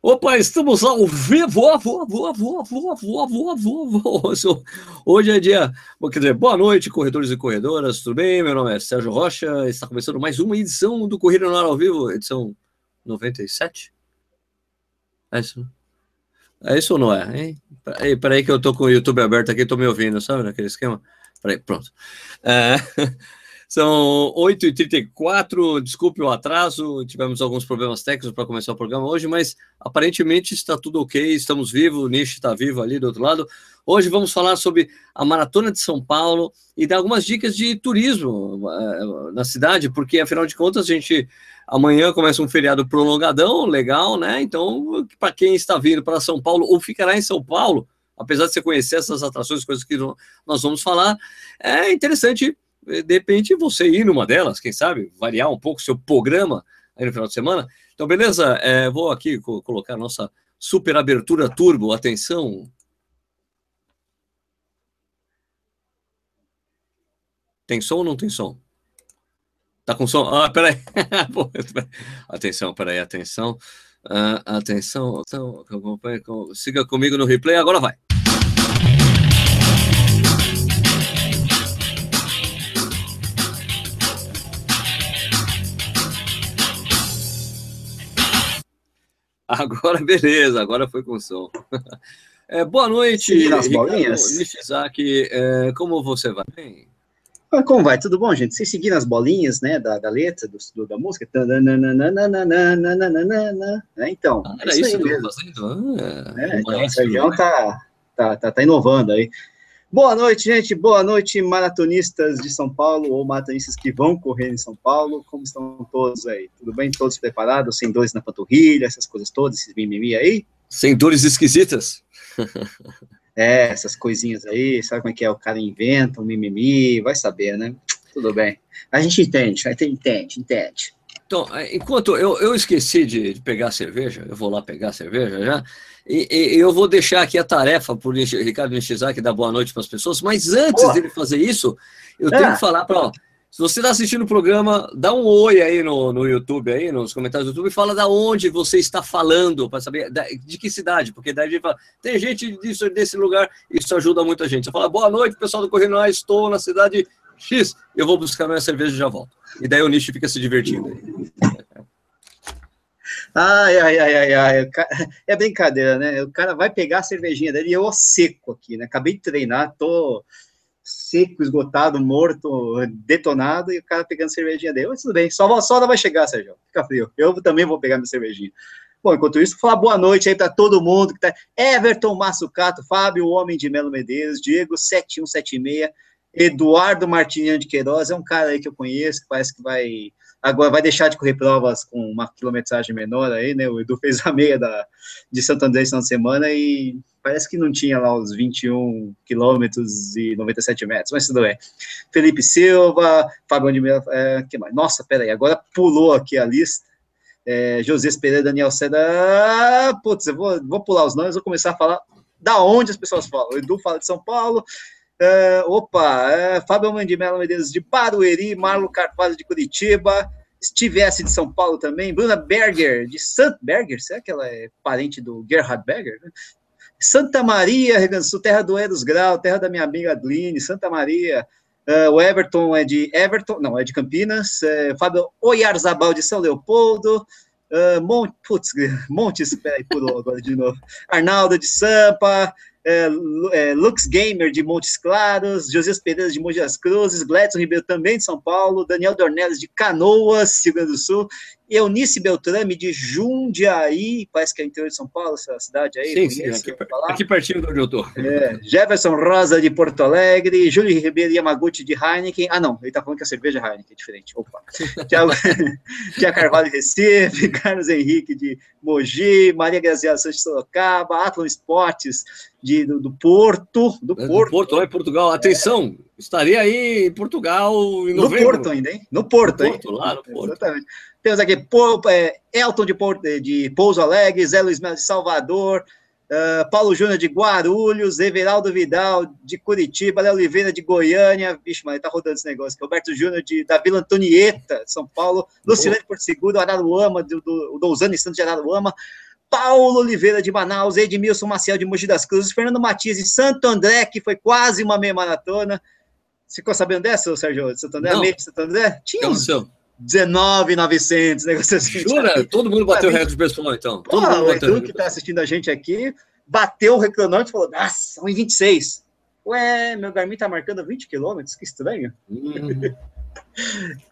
Opa, estamos ao vivo, avô, avô, avô, avô, avô, avô. Hoje é dia, quer dizer, boa noite, corredores e corredoras, tudo bem? Meu nome é Sérgio Rocha, está começando mais uma edição do Corrida no Ar ao Vivo, edição 97? É isso? É isso ou não é, hein? Peraí, peraí que eu tô com o YouTube aberto aqui, tô me ouvindo, sabe, naquele esquema? Peraí, pronto. É... São 8h34, desculpe o atraso, tivemos alguns problemas técnicos para começar o programa hoje, mas aparentemente está tudo ok, estamos vivos, o Nish está vivo ali do outro lado. Hoje vamos falar sobre a Maratona de São Paulo e dar algumas dicas de turismo uh, na cidade, porque afinal de contas a gente amanhã começa um feriado prolongadão, legal, né? Então, para quem está vindo para São Paulo ou ficará em São Paulo, apesar de você conhecer essas atrações, coisas que nós vamos falar, é interessante de repente você ir numa delas, quem sabe, variar um pouco o seu programa aí no final de semana. Então, beleza? É, vou aqui colocar a nossa super abertura turbo. Atenção. Tem som ou não tem som? Tá com som? Ah, peraí. atenção, peraí, atenção. Uh, atenção, então, siga comigo no replay, agora vai. Agora, beleza, agora foi com som. É, boa noite, Ricardo Nishizaki. É, como você vai? Bem? Ah, como vai? Tudo bom, gente? Vocês seguiram as bolinhas, né, da, da letra, do, do, da música? É, então, ah, era é isso, isso eu fazendo? Ah, é, então, o Sérgio tá, tá, tá, tá inovando aí. Boa noite, gente. Boa noite, maratonistas de São Paulo ou maratonistas que vão correr em São Paulo. Como estão todos aí? Tudo bem? Todos preparados? Sem dores na panturrilha, essas coisas todas, esses mimimi aí? Sem dores esquisitas. é, essas coisinhas aí. Sabe como é que é? O cara inventa um mimimi, vai saber, né? Tudo bem. A gente entende, a gente entende, entende. Então, enquanto eu, eu esqueci de, de pegar cerveja, eu vou lá pegar cerveja já. E, e, eu vou deixar aqui a tarefa para o Ricardo Nishizaki dar boa noite para as pessoas, mas antes Porra. dele fazer isso, eu tenho é. que falar para. Se você está assistindo o programa, dá um oi aí no, no YouTube, aí, nos comentários do YouTube, e fala da onde você está falando, para saber da, de que cidade, porque daí a gente fala, tem gente disso, desse lugar, isso ajuda muita gente. Você fala, boa noite, pessoal do Correio ah, estou na cidade X, eu vou buscar minha cerveja e já volto. E daí o Nish fica se divertindo. Ai, ai, ai, ai, ai. É brincadeira, né? O cara vai pegar a cervejinha dele e eu seco aqui, né? Acabei de treinar, tô seco, esgotado, morto, detonado, e o cara pegando a cervejinha dele. Mas tudo bem, só, só vai chegar, Sérgio. Fica frio. Eu também vou pegar minha cervejinha. Bom, enquanto isso, falar boa noite aí para todo mundo que tá. Everton Massucato, Fábio, Homem de Melo Medeiros, Diego 7176, Eduardo Martiniano de Queiroz, é um cara aí que eu conheço, que parece que vai agora vai deixar de correr provas com uma quilometragem menor aí, né? O Edu fez a meia da, de Santo André essa semana e parece que não tinha lá os 21 quilômetros e 97 metros, mas tudo bem. Felipe Silva, Fábio de é, que mais? Nossa, peraí, agora pulou aqui a lista. É, José Pereira, Daniel Seda, putz, eu vou, vou pular os nomes, vou começar a falar da onde as pessoas falam. O Edu fala de São Paulo, Uh, opa, uh, Fábio Mandimelo Medeiros de Barueri, Marlon Carvalho de Curitiba, Steve S de São Paulo também, Bruna Berger de Sant Berger, será que ela é parente do Gerhard Berger? Né? Santa Maria, Sul, terra do Eros Grau, terra da minha amiga Adline, Santa Maria, uh, o Everton é de Everton, não, é de Campinas, uh, Fábio Oyarzabal de São Leopoldo, uh, putz, Montes, peraí, pulou agora de novo, Arnaldo de Sampa, é, é, Lux Gamer de Montes Claros, José Pereira de Mogi das Cruzes, Gladson Ribeiro também de São Paulo, Daniel Dornelles de Canoas, Rio Grande do Sul, Eunice Beltrame de Jundiaí, parece que é interior de São Paulo, essa cidade aí. Sim, sim, aqui, aqui pertinho de onde eu estou. É, Jefferson Rosa de Porto Alegre, Júlio Ribeiro Yamaguchi de Heineken. Ah, não, ele está falando que a cerveja é Heineken é diferente. Opa. Tiago, Tiago Carvalho de Recife, Carlos Henrique de Mogi, Maria Graziela Santos de Sorocaba, Atlon Esportes de, do, do, Porto. Do é, Porto, do Porto lá em Portugal. Atenção, é. estarei aí em Portugal em novembro. No Porto ainda, hein? No Porto, no Porto, hein? Lá no Porto. Exatamente. Temos aqui é, Elton de, de Pouso Alegre, Zé Luiz Melo de Salvador, uh, Paulo Júnior de Guarulhos, Everaldo Vidal de Curitiba, Léo Oliveira de Goiânia, vixe, mas tá rodando esse negócio aqui, Roberto Júnior de, da Vila Antonieta, São Paulo, Lucilene Porto Seguro, Araruama, do, do, do Dousano Santos de Araruama, Paulo Oliveira de Manaus, Edmilson Maciel de Mogi das Cruzes, Fernando Matias de Santo André, que foi quase uma meia maratona. Você ficou sabendo dessa, Sérgio? De Santo André? Não. De Santo André? Tinha uns Então, 19,900, negócio assim. jura? Todo mundo bateu o recorde pessoal, então. Todo Pô, mundo o Edu que tá assistindo a gente aqui, bateu o reclamante e falou, nossa, 1,26. Ué, meu Garmin tá marcando 20 quilômetros, que estranho. Hum,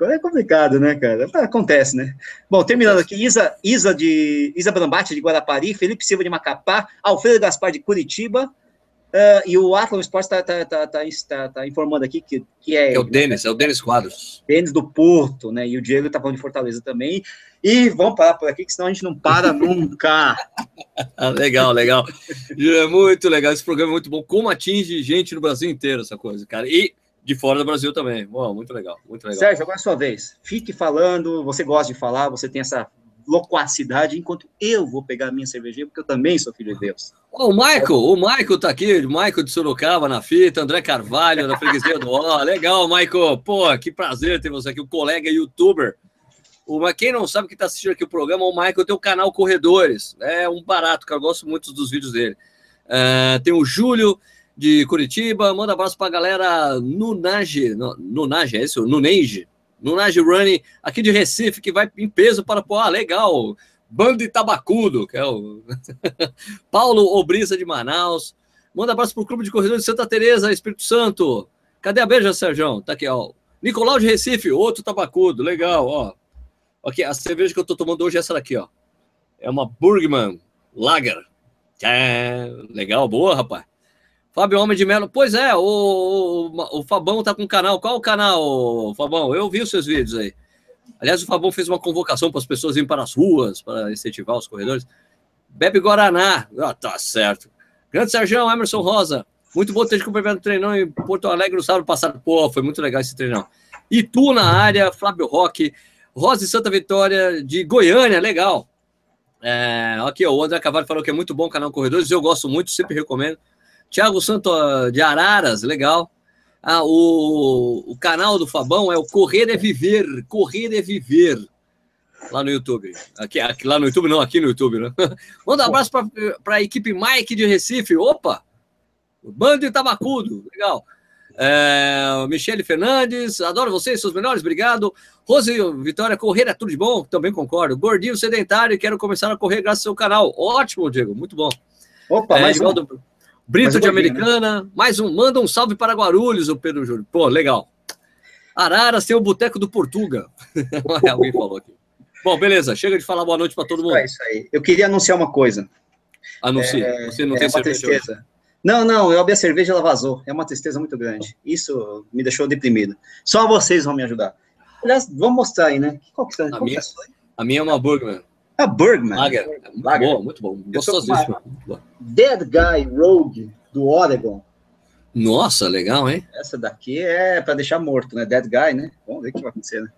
É complicado, né, cara? Acontece, né? Bom, terminando aqui, Isa, Isa de Isa Brambate de Guarapari, Felipe Silva de Macapá, Alfredo Gaspar de Curitiba, ah, e o Atlas Sports tá, tá, tá, tá, tá- tá informando aqui que, que é, é o Denis, é o Denis Quadros. Denis do Porto, né? E o Diego tá falando de Fortaleza também. E vamos parar por aqui, que senão a gente não para nunca. Ah, legal, legal. É muito legal. Esse programa é muito bom. Como atinge gente no Brasil inteiro, essa coisa, cara. E de fora do Brasil também. Bom, muito legal, muito legal. Sérgio, agora é a sua vez. Fique falando, você gosta de falar, você tem essa loquacidade, enquanto eu vou pegar a minha cervejinha, porque eu também sou filho de Deus. O Michael, o Michael tá aqui, o Michael de Sorocaba na fita, André Carvalho da freguesia do Ó. Legal, Michael. Pô, que prazer ter você aqui, o colega youtuber. Quem não sabe que tá assistindo aqui o programa, o Michael tem o canal Corredores. É um barato, que eu gosto muito dos vídeos dele. É, tem o Júlio de Curitiba, manda abraço pra galera Nunage, Nunage, é isso? Nunage. Nunage Running, aqui de Recife, que vai em peso para ah, legal. Bando de Tabacudo, que é o Paulo Obrisa de Manaus. Manda abraço pro Clube de Corredores de Santa Teresa, Espírito Santo. Cadê a beija, Sérgio? Tá aqui, ó. Nicolau de Recife, outro tabacudo, legal, ó. Aqui, a cerveja que eu tô tomando hoje é essa daqui, ó. É uma Burgman Lager. É, legal, boa, rapaz. Fábio Homem de Melo, pois é, o, o, o Fabão tá com um canal. Qual o canal, Fabão? Eu vi os seus vídeos aí. Aliás, o Fabão fez uma convocação para as pessoas irem para as ruas, para incentivar os corredores. Bebe Guaraná. Ah, tá certo. Grande Sérgio, Emerson Rosa. Muito bom ter te cumprimentado no treinão em Porto Alegre no sábado passado. Pô, foi muito legal esse treinão. Itu na área, Flávio Roque. Rosa e Santa Vitória de Goiânia, legal. É, aqui, ó, o André Cavalho falou que é muito bom o canal Corredores. Eu gosto muito, sempre recomendo. Tiago Santo de Araras, legal. Ah, o, o canal do Fabão é o Correr é Viver. Correr é Viver. Lá no YouTube. Aqui, aqui, lá no YouTube, não, aqui no YouTube, né? Manda um abraço para a equipe Mike de Recife. Opa! Bando de Tabacudo, legal. É, Michele Fernandes, adoro vocês, seus melhores, obrigado. Rose Vitória, correr é tudo de bom, também concordo. Gordinho sedentário, quero começar a correr graças ao seu canal. Ótimo, Diego, muito bom. Opa, É, mais um. Brito de gordinho, Americana, mais um, manda um salve para Guarulhos, o Pedro Júnior. Pô, legal. Araras tem o Boteco do Portuga. Alguém falou aqui. Bom, beleza, chega de falar boa noite para todo mundo. É isso aí. Eu queria anunciar uma coisa. Anuncia. Você não é tem uma cerveja hoje. tristeza. Não, não, eu abri a cerveja e ela vazou. É uma tristeza muito grande. Isso me deixou deprimido. Só vocês vão me ajudar. Aliás, vamos mostrar aí, né? Qual que, qual que minha- é a? A minha é uma. A Bergman. Lager. Lager. bom, muito bom. Gostosíssimo. Dead Guy Rogue, do Oregon. Nossa, legal, hein? Essa daqui é para deixar morto, né? Dead Guy, né? Vamos ver o que vai acontecer, né?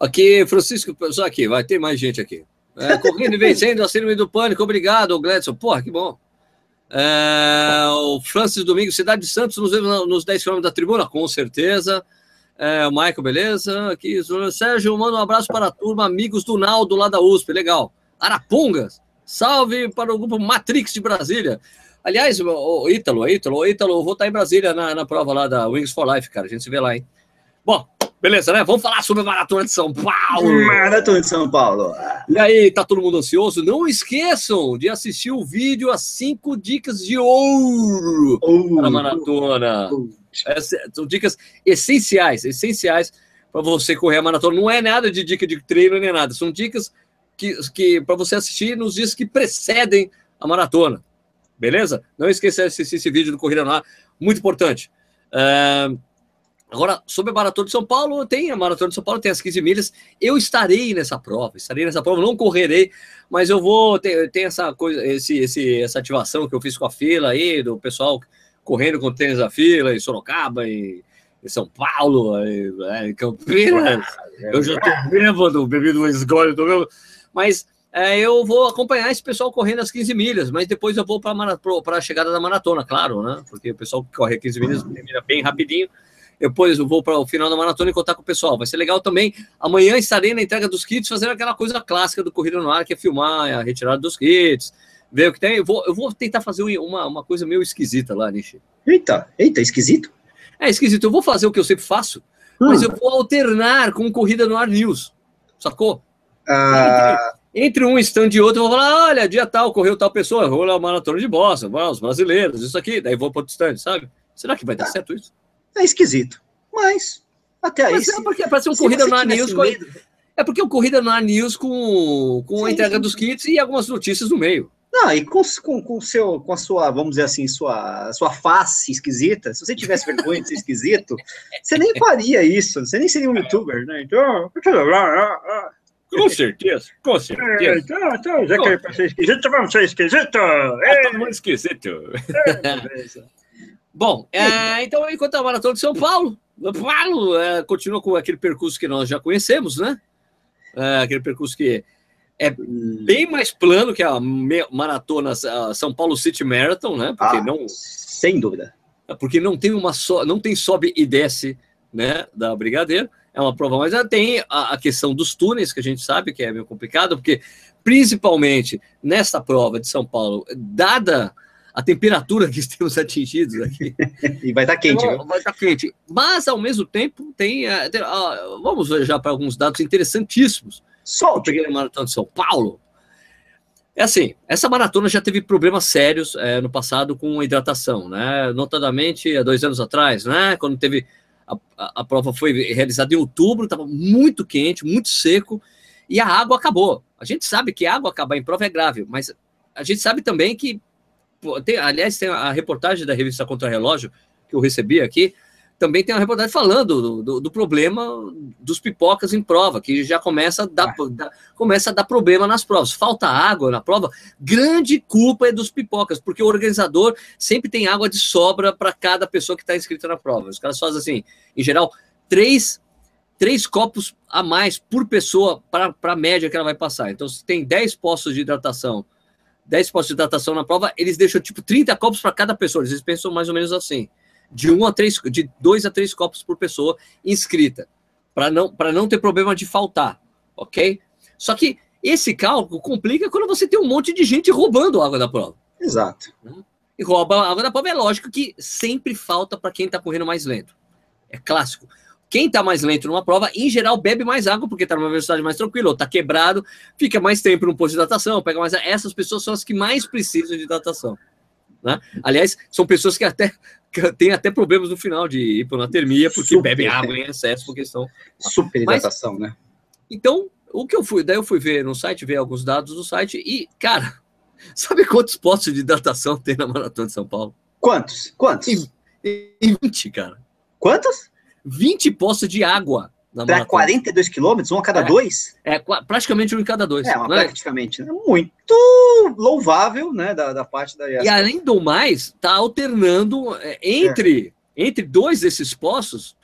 Aqui, Francisco, só aqui, vai ter mais gente aqui. É, correndo e vencendo, a síndrome do pânico, obrigado, Gledson. Porra, que bom. É, o Francis Domingos, Cidade de Santos, nos vemos nos 10 km da tribuna, com certeza. É, o Michael, beleza? Aqui, Sérgio, manda um abraço para a turma, amigos do Naldo lá da USP, legal. Arapongas, salve para o grupo Matrix de Brasília. Aliás, o, o Ítalo, Ítalo, o Ítalo, eu vou estar em Brasília na, na prova lá da Wings for Life, cara. A gente se vê lá, hein? Bom, beleza, né? Vamos falar sobre a Maratona de São Paulo. Maratona de São Paulo. E aí, tá todo mundo ansioso? Não esqueçam de assistir o vídeo As 5 Dicas de Ouro Uh, para a Maratona. Essas são dicas essenciais, essenciais para você correr a maratona. Não é nada de dica de treino nem nada, são dicas que, que para você assistir nos dias que precedem a maratona. Beleza? Não esqueça de assistir esse vídeo do Corrida Ar, muito importante. É, Agora, sobre a Maratona de São Paulo, tem a Maratona de São Paulo, tem as 15 milhas. Eu estarei nessa prova, estarei nessa prova, não correrei, mas eu vou ter, ter essa coisa, esse, esse, essa ativação que eu fiz com a fila aí, do pessoal correndo com tênis da fila em Sorocaba, em, em São Paulo, em, é, em Campinas. Eu já tô bêbado, bebido uma esgole, tô bêbado. Mas é, eu vou acompanhar esse pessoal correndo as 15 milhas, mas depois eu vou para a chegada da maratona, claro, né? Porque o pessoal que corre 15 milhas termina bem rapidinho. depois eu vou para o final da maratona e contar com o pessoal. Vai ser legal também. Amanhã estarei na entrega dos kits, fazendo aquela coisa clássica do Corrida no Ar, que é filmar a retirada dos kits, ver o que tem. Eu vou, eu vou tentar fazer uma, uma coisa meio esquisita lá, Nishi. Eita, eita, esquisito? É esquisito. Eu vou fazer o que eu sempre faço, hum. mas eu vou alternar com Corrida no Ar News. Sacou? Ah. Entre, entre um stand e outro, eu vou falar: olha, dia tal, correu tal pessoa, rola a maratona de bosta, os brasileiros, isso aqui. Daí vou para outro stand, sabe? Será que vai dar ah. certo isso? É esquisito. Mas, até aí. Mas é porque parece um Corrida no Ar News. Com... É porque o Corrida no Ar News com, com sim, a entrega sim. dos kits e algumas notícias no meio. Não, e com, com, com, seu, com a sua, vamos dizer assim, sua, sua face esquisita, se você tivesse vergonha de ser esquisito, você nem faria isso, você nem seria um youtuber, né? Então. Com certeza, com certeza. É, então, então, já que é pra ser esquisito, vamos ser esquisito! É todo mundo esquisito. É, Bom, é, então, enquanto a Maratona de São Paulo, Paulo é, continua com aquele percurso que nós já conhecemos, né? É, aquele percurso que é bem mais plano que a maratona a São Paulo City Marathon, né? Porque ah, não, sem dúvida. É porque não tem uma só, não tem sobe e desce, né? Da Brigadeiro. É uma prova, mas tem a, a questão dos túneis que a gente sabe que é meio complicado, porque principalmente nesta prova de São Paulo, dada a temperatura que estamos atingidos aqui. e vai estar tá quente, então, Vai estar tá quente. Mas, ao mesmo tempo, tem. Uh, tem uh, vamos já para alguns dados interessantíssimos. Só peguei a maratona de São Paulo. É assim, essa maratona já teve problemas sérios é, no passado com hidratação, né? Notadamente há dois anos atrás, né? Quando teve a, a, a prova foi realizada em outubro, estava muito quente, muito seco, e a água acabou. A gente sabe que a água acabar em prova é grave, mas a gente sabe também que tem, aliás, tem a reportagem da revista Contra Relógio que eu recebi aqui. Também tem uma reportagem falando do, do, do problema dos pipocas em prova, que já começa a, dar, ah. começa a dar problema nas provas. Falta água na prova, grande culpa é dos pipocas, porque o organizador sempre tem água de sobra para cada pessoa que está inscrita na prova. Os caras fazem assim, em geral, três três copos a mais por pessoa para a média que ela vai passar. Então, se tem 10 postos de hidratação 10 postos de hidratação na prova, eles deixam tipo 30 copos para cada pessoa. Eles pensam mais ou menos assim. De um a três, de dois a três copos por pessoa inscrita, para não, não ter problema de faltar, ok? Só que esse cálculo complica quando você tem um monte de gente roubando água da prova. Exato. E rouba a água da prova, é lógico que sempre falta para quem está correndo mais lento. É clássico. Quem está mais lento numa prova, em geral, bebe mais água, porque está numa velocidade mais tranquila, ou está quebrado, fica mais tempo no posto de hidratação, pega mais. Essas pessoas são as que mais precisam de hidratação. Né? Aliás, são pessoas que até que têm até problemas no final de hiponatermia, porque Super. bebem água em excesso, porque estão. Super hidratação, Mas, né? Então, o que eu fui, daí eu fui ver no site, ver alguns dados do site, e, cara, sabe quantos postos de hidratação tem na Maratona de São Paulo? Quantos? Quantos? Em, em 20, cara. Quantos? 20 poços de água. Para 42 quilômetros, um a cada é, dois? É, praticamente um em cada dois. É, uma né? praticamente. Né? Muito louvável, né, da, da parte da E além do mais, está alternando é, entre, é. entre dois desses poços,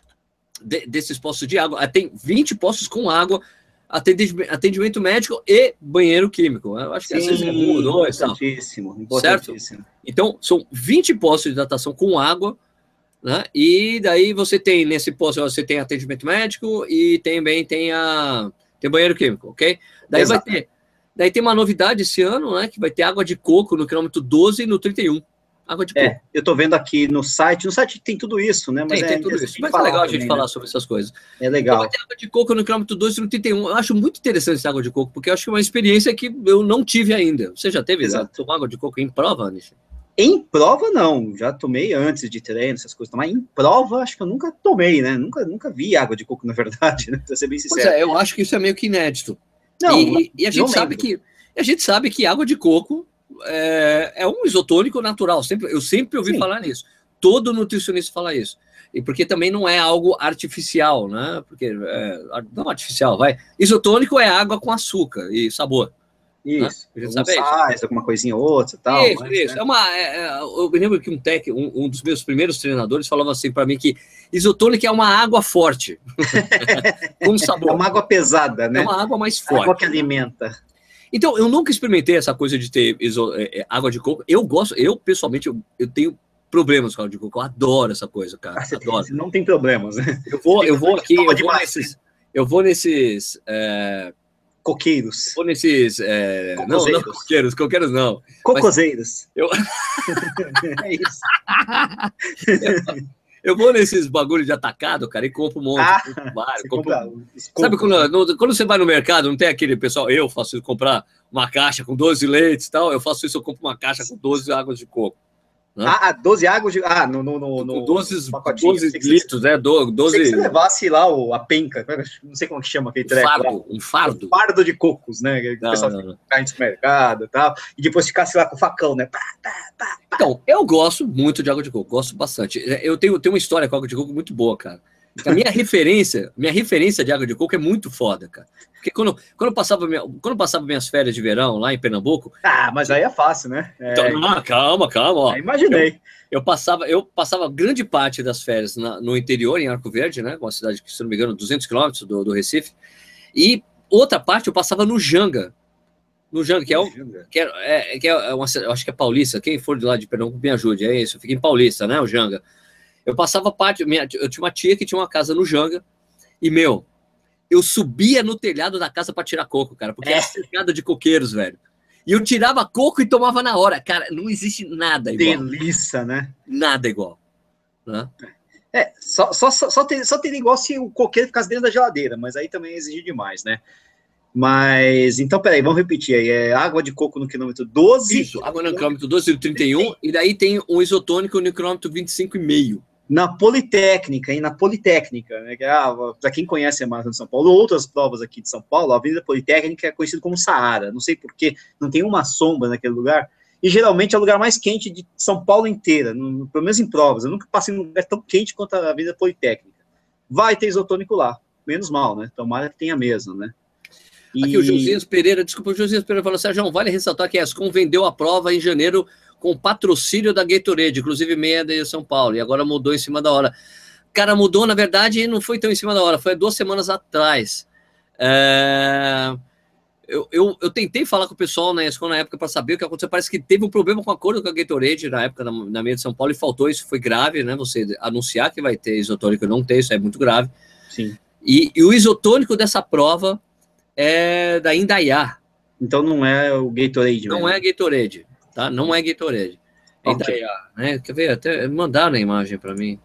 de, desses poços de água, tem 20 poços com água, atendimento, atendimento médico e banheiro químico. Eu acho que Sim, às vezes é ou dois. Importantíssimo, importantíssimo. Certo? Então, são 20 postos de hidratação com água, né? E daí você tem, nesse posto, você tem atendimento médico e também tem, a, tem banheiro químico, ok? Daí Exato. vai ter. Daí tem uma novidade esse ano, né? Que vai ter água de coco no quilômetro 12 e no 31. Água de é, coco. É, eu tô vendo aqui no site. No site tem tudo isso, né? Mas tem, é, tem tudo isso. Mas é legal a gente falar né? sobre essas coisas. É legal. Então vai ter água de coco no quilômetro 12 e no 31. Eu acho muito interessante essa água de coco, porque eu acho que é uma experiência que eu não tive ainda. Você já teve Exato. tomar água de coco em prova, Anish? Em prova, não. Já tomei antes de treino, essas coisas. Mas em prova, acho que eu nunca tomei, né? Nunca, nunca vi água de coco, na verdade, né? Pra ser bem sincero. Pois é, eu acho que isso é meio que inédito. Não, e, e a gente sabe que a gente sabe que água de coco é, é um isotônico natural. Sempre, eu sempre ouvi Sim. falar nisso. Todo nutricionista fala isso. E porque também não é algo artificial, né? Porque é, não artificial, vai. Isotônico é água com açúcar e sabor. Isso, né? sais, alguma coisinha ou outra tal. Isso, mas, isso. Né? É uma, é, é, eu me lembro que um tech, um, um dos meus primeiros treinadores falava assim para mim que isotônica é uma água forte. com sabor. É uma água pesada, né? É uma água mais forte. Água que alimenta. Então, eu nunca experimentei essa coisa de ter iso, é, é, água de coco. Eu gosto, eu pessoalmente, eu, eu tenho problemas com água de coco. Eu adoro essa coisa, cara. Ah, você, adoro. você não tem problemas, né? Eu vou, eu vou aqui, eu Toma vou nesses, eu vou nesses, é, Coqueiros. vou nesses, é, não, não coqueiros, coqueiros não. Cocoseiros. Eu- é isso. Eu vou nesses bagulho de atacado, cara, e compro um monte, Ah, vários, compro- Sabe quando, no- quando você vai no mercado, não tem aquele pessoal, eu faço isso, comprar uma caixa com 12 leites e tal, eu faço isso, eu compro uma caixa com 12 águas de coco. Ah, ah, 12 águas de. Ah, no. no, no, no com 12, pacotinho. 12 Pensei que você- litros, né? Do- pensei 12 que você levasse lá o, a penca, não sei como que chama aquele treco. lá. fardo, um fardo. Um fardo de cocos, né? Que o pessoal não, fica no supermercado e tal. E depois ficasse lá com o facão, né? Pá, pá, pá. Então, eu gosto muito de água de coco, gosto bastante. Eu tenho, tenho uma história com água de coco muito boa, cara. A minha referência, minha referência de água de coco é muito foda, cara. Porque quando, quando, eu passava minha, quando eu passava minhas férias de verão lá em Pernambuco, Ah, mas aí é fácil, né? É, então, ah, calma, calma, ó. aí imaginei. Eu passava, eu passava grande parte das férias na- no interior, em Arco Verde, né? Uma cidade que, se não me engano, 200 quilômetros do, do Recife. E outra parte eu passava no Janga. No Janga, que é, o, que é, é- que é uma, eu acho que é Paulista. Quem for de lá de Pernambuco me ajude. É isso, fica em Paulista, né? O Janga. Eu passava parte, minha, eu tinha uma tia que tinha uma casa no Janga. E, meu, eu subia no telhado da casa para tirar coco, cara, porque era É. cercado de coqueiros, velho. E eu tirava coco e tomava na hora. Cara, não existe nada igual. Delícia, né? Nada igual. Né? É, só, só, só, só, ter, só teria igual se o coqueiro ficasse dentro da geladeira, mas aí também exigir demais, né? Mas, então, peraí, vamos repetir aí. É água de coco no quilômetro 12. Isso, água no quilômetro 12 e 31, e daí tem um isotônico no quilômetro 25,5. Na Politécnica, hein? Na Politécnica, né? Que, ah, para quem conhece a Maratona de São Paulo, outras provas aqui de São Paulo, a Avenida Politécnica é conhecida como Saara. Não sei porquê, não tem uma sombra naquele lugar. E geralmente é o lugar mais quente de São Paulo inteira, no, pelo menos em provas. Eu nunca passei num lugar tão quente quanto a Avenida Politécnica. Vai ter isotônico lá. Menos mal, né? Tomara que tenha mesmo, né? E- Aqui o Josias Pereira, desculpa, o Josias Pereira falou, Sérgio, vale ressaltar que a ESCOM vendeu a prova em janeiro com patrocínio da Gatorade, inclusive meia de São Paulo, e agora mudou em cima da hora. Cara, mudou, na verdade, não foi tão em cima da hora, foi duas semanas atrás. É, Eu, eu, eu tentei falar com o pessoal na ESCOM na época para saber o que aconteceu. Parece que teve um problema com a cor com a Gatorade na época na, na meia de São Paulo e faltou. Isso foi grave, né? Você anunciar que vai ter isotônico e não ter, isso é muito grave. Sim. E, e o isotônico dessa prova é da Indaiá, Então não é o Gatorade, não mesmo. é Gatorade, tá? Não é Gatorade. É Ok. Indaiá, né? Quer ver? Até mandaram a imagem para mim.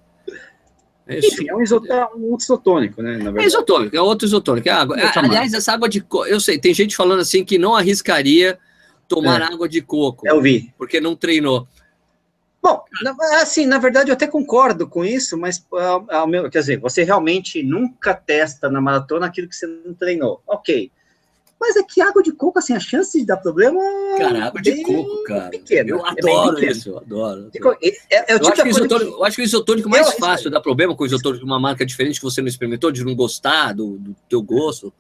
É isso. Enfim, é um, isot é um isotônico, né? Na É verdade. isotônico, é outro isotônico. É água. Outra Aliás, essa água de coco, eu sei, tem gente falando assim que não arriscaria tomar É. água de coco, Eu vi. porque não treinou. Bom, assim, na verdade eu até concordo com isso, mas ah, ao meu, quer dizer, você realmente nunca testa na maratona aquilo que você não treinou. Ok. Mas é que água de coco, assim, a chance de dar problema Cara, água de coco, cara. pequena, Eu é adoro pequena. isso, eu adoro. é, é, é Eu tipo acho, da que isotônico, eu acho que o isotônico mais arriscaria. fácil dá problema com o isotônico de uma marca diferente que você não experimentou, de não gostar do, do teu gosto.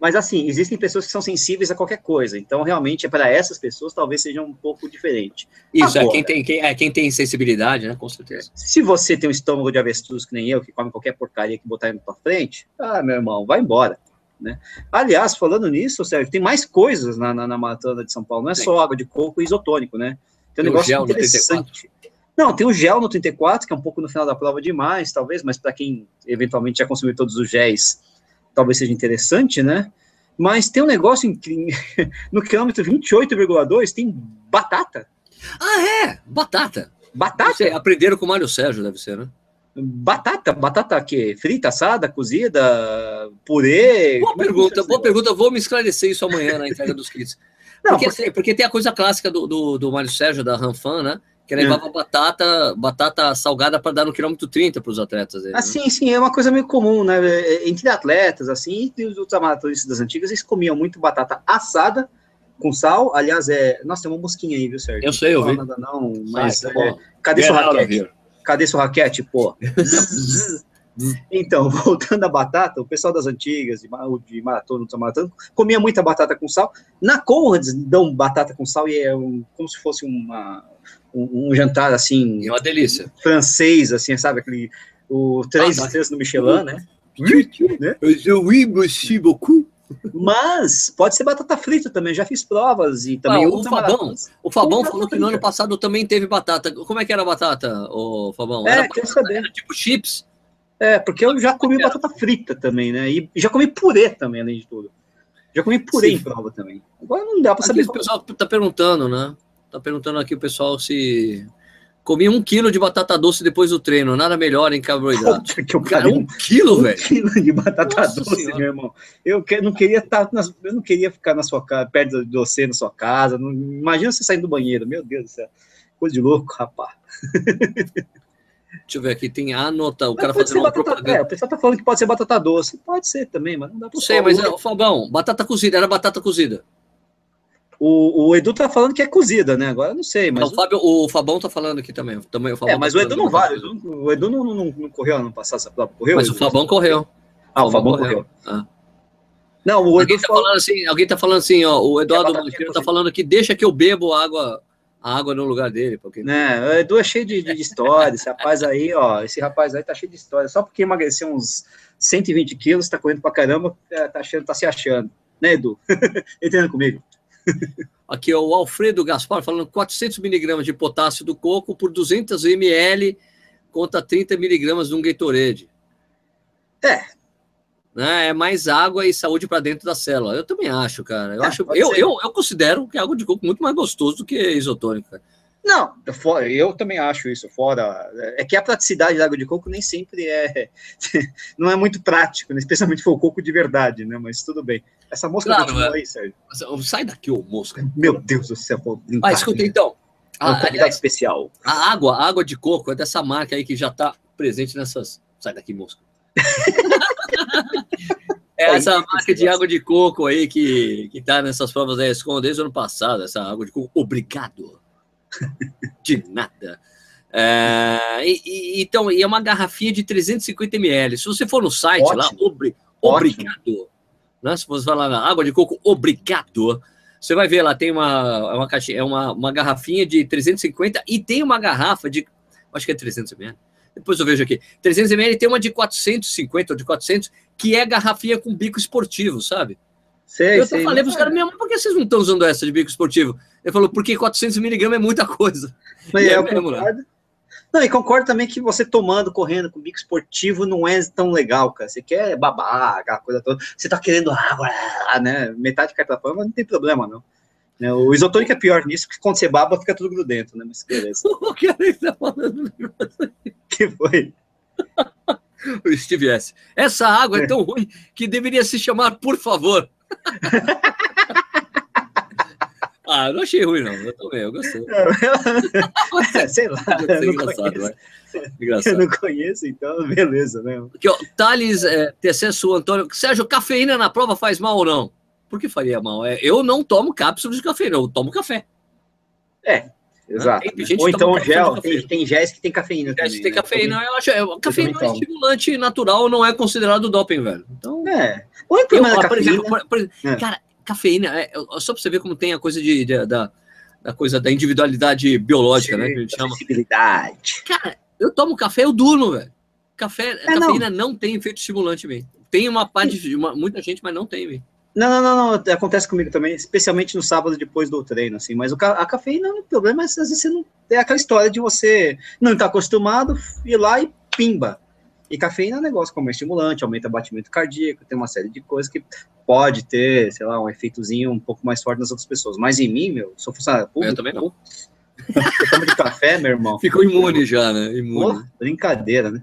Mas assim, existem pessoas que são sensíveis a qualquer coisa. Então, realmente, para essas pessoas, talvez seja um pouco diferente. Isso, é Agora. quem, tem, quem, é quem tem sensibilidade, né? Com certeza. Se você tem um estômago de avestruz que nem eu, que come qualquer porcaria que botar na tua frente, ah, meu irmão, vai embora. Né? Aliás, falando nisso, Sérgio, tem mais coisas na, na, na maratona de São Paulo, não é Tem. só água de coco e isotônico, né? Tem um Tem negócio interessante. Não, tem o gel no 34, que é um pouco no final da prova demais, talvez, mas para quem eventualmente já consumiu todos os géis, talvez seja interessante, né? Mas tem um negócio em, no quilômetro 28,2 tem batata. Ah, é? Batata. Batata? Aprenderam com o Mário Sérgio, deve ser, né? Batata, batata que frita, assada, cozida, purê. Boa é pergunta, boa pergunta. Vou me esclarecer isso amanhã na entrega dos kits. Não, porque, assim, porque tem a coisa clássica do, do, do Mário Sérgio, da Ranfan, né? Que levava batata, batata salgada para dar no quilômetro 30 para os atletas né? Assim, sim, é uma coisa meio comum, né? Entre atletas, assim, e os ultramaratonistas das antigas, eles comiam muito batata assada com sal. Aliás, é. Nossa, tem uma mosquinha aí, viu, Sérgio? Eu sei, eu Não vi. nada, não, Sai, mas. tá é, cadê Get sua raquete? Cadê sua raquete, pô? então, voltando à batata, o pessoal das antigas, de, de maratona, ultramaratona, comia muita batata com sal. Na Conrads dão batata com sal e é um- como se fosse uma, um, um jantar assim É uma delícia. francês, assim, sabe? Aquele, o três Ah, estrelas no Michelin, né? Oui, merci beaucoup. Mas pode ser batata frita também, já fiz provas e também ah, o Fabão, o Fabão falou que no ano passado também teve batata. Como é que era a batata, o Fabão? É, era, saber. Era tipo chips? É, porque eu já comi batata frita também, né? E já comi purê também, além de tudo. Já comi purê Sim. em prova também. Agora não dá para saber. O pessoal tá perguntando, né? Tá perguntando aqui o pessoal se Comi um quilo de batata doce depois do treino, nada melhor em carboidrato. Que eu Cara, um quilo, um velho? Um quilo de batata Nossa doce, senhora. meu irmão. Eu que, não queria estar, eu não queria ficar na sua casa, perto de você, na sua casa. Não, imagina você saindo do banheiro, meu Deus do céu. Coisa de louco, rapaz. Deixa eu ver aqui, tem a nota, o cara fazendo uma batata, é, o pessoal tá falando que pode ser batata doce. Pode ser também, mas não dá pra Não sei, mas, o Fabão, batata cozida, era batata cozida. O, o, Edu tá falando que é cozida, né? Agora eu não sei, mas. Não, o, Fábio, o Fabão tá falando aqui também. também o é, mas tá o Edu não vai. O Edu não, não, não correu ano passado essa prova. Correu? Mas o Fabão correu. Ah, o Fabão correu. correu. Ah. Não, o Edu alguém tá falou... falando assim, alguém tá falando assim, ó, o Eduardo Monteiro tá falando que deixa que eu bebo água, a água no lugar dele. Porque... Né, o Edu é cheio de, de, de história, esse rapaz aí, ó, esse rapaz aí tá cheio de história. Só porque emagreceu uns 120 quilos, tá correndo pra caramba, é, tá, achando, tá se achando. Né, Edu? Entendendo comigo? Aqui é o Alfredo Gaspar falando 400 miligramas de potássio do coco por 200 ml contra 30 miligramas de um Gatorade. É. Né? É mais água e saúde para dentro da célula. Eu também acho, cara. Eu, é, acho, eu, eu, eu, considero que água de coco muito mais gostoso do que isotônica. Não, eu também acho isso. Fora é que a praticidade da água de coco nem sempre é não é muito prático, né? especialmente se for o coco de verdade, né? Mas tudo bem. Essa mosca claro, continua é. aí, Sérgio. Sai daqui, ô mosca. Meu Deus do céu. Ah, escuta então. É um convidado especial. A água, a água de coco é dessa marca aí que já está presente nessas. Sai daqui, mosca. é essa marca de água de coco aí que, que tá nessas provas da ESCOM desde o ano passado, essa água de coco. Obrigado. De nada. É, e, e, então, e é uma garrafinha de 350 ml. Se você for no site Ótimo. lá, obri, obrigado. Né? Se você falar na água de coco, obrigado. Você vai ver lá, tem uma, uma, caixinha, é uma, uma garrafinha de 350 e tem uma garrafa de. Acho que é 300 ml. Depois eu vejo aqui. 300 ml tem uma de 450 ou de 400, que é garrafinha com bico esportivo, sabe? Sei, eu sei, falei para os caras, minha por que vocês não estão usando essa de bico esportivo? Ele falou, porque 400 miligramas é muita coisa. Mas é, eu concordo. Não, e concordo também que você tomando, correndo com bico esportivo não é tão legal, cara. Você quer babar, aquela coisa toda. Você tá querendo água, né? Metade cai pra fora, mas não tem problema, não. Né, o isotônico é pior nisso, porque quando você baba, fica tudo grudento, né? Mas beleza. o que ele tá falando? que foi? o Steve S. Essa água é tão ruim que deveria se chamar Por Favor. ah, eu não achei ruim, não. Eu também, eu gostei. é, sei lá. É engraçado, né? engraçado. Eu não conheço, então beleza, né? Aqui, ó, Thales é, Tessesso Antônio. Sérgio, cafeína na prova faz mal ou não? Por que faria mal? É, eu não tomo cápsulas de cafeína, eu tomo café. É, Exato. Ou então gel, tem, tem géis que tem cafeína também. Tem né? cafeína, eu acho. É, cafeína é um estimulante natural, não é considerado doping, velho. Então, é. Ou então, eu, por exemplo, por, por, é. cara, cafeína, é, só pra você ver como tem a coisa de, de da, da coisa da individualidade biológica, Sim, né? Que a gente chama. Cara, eu tomo café, eu durmo, velho. Café, é, cafeína não. não. tem efeito estimulante, velho. Tem uma parte de uma, muita gente, mas não tem, velho. Não, não, não, não, acontece comigo também, especialmente no sábado depois do treino, assim, mas o, a cafeína, o problema é às vezes você não, é aquela história de você não estar tá acostumado, ir lá e pimba. E cafeína é um negócio como estimulante, aumenta o batimento cardíaco, tem uma série de coisas que pode ter, sei lá, um efeitozinho um pouco mais forte nas outras pessoas. Mas em mim, meu, sou funcionário público. Eu também não. Você toma de café, meu irmão? Ficou imune já, né? Imune. Pô, brincadeira, né?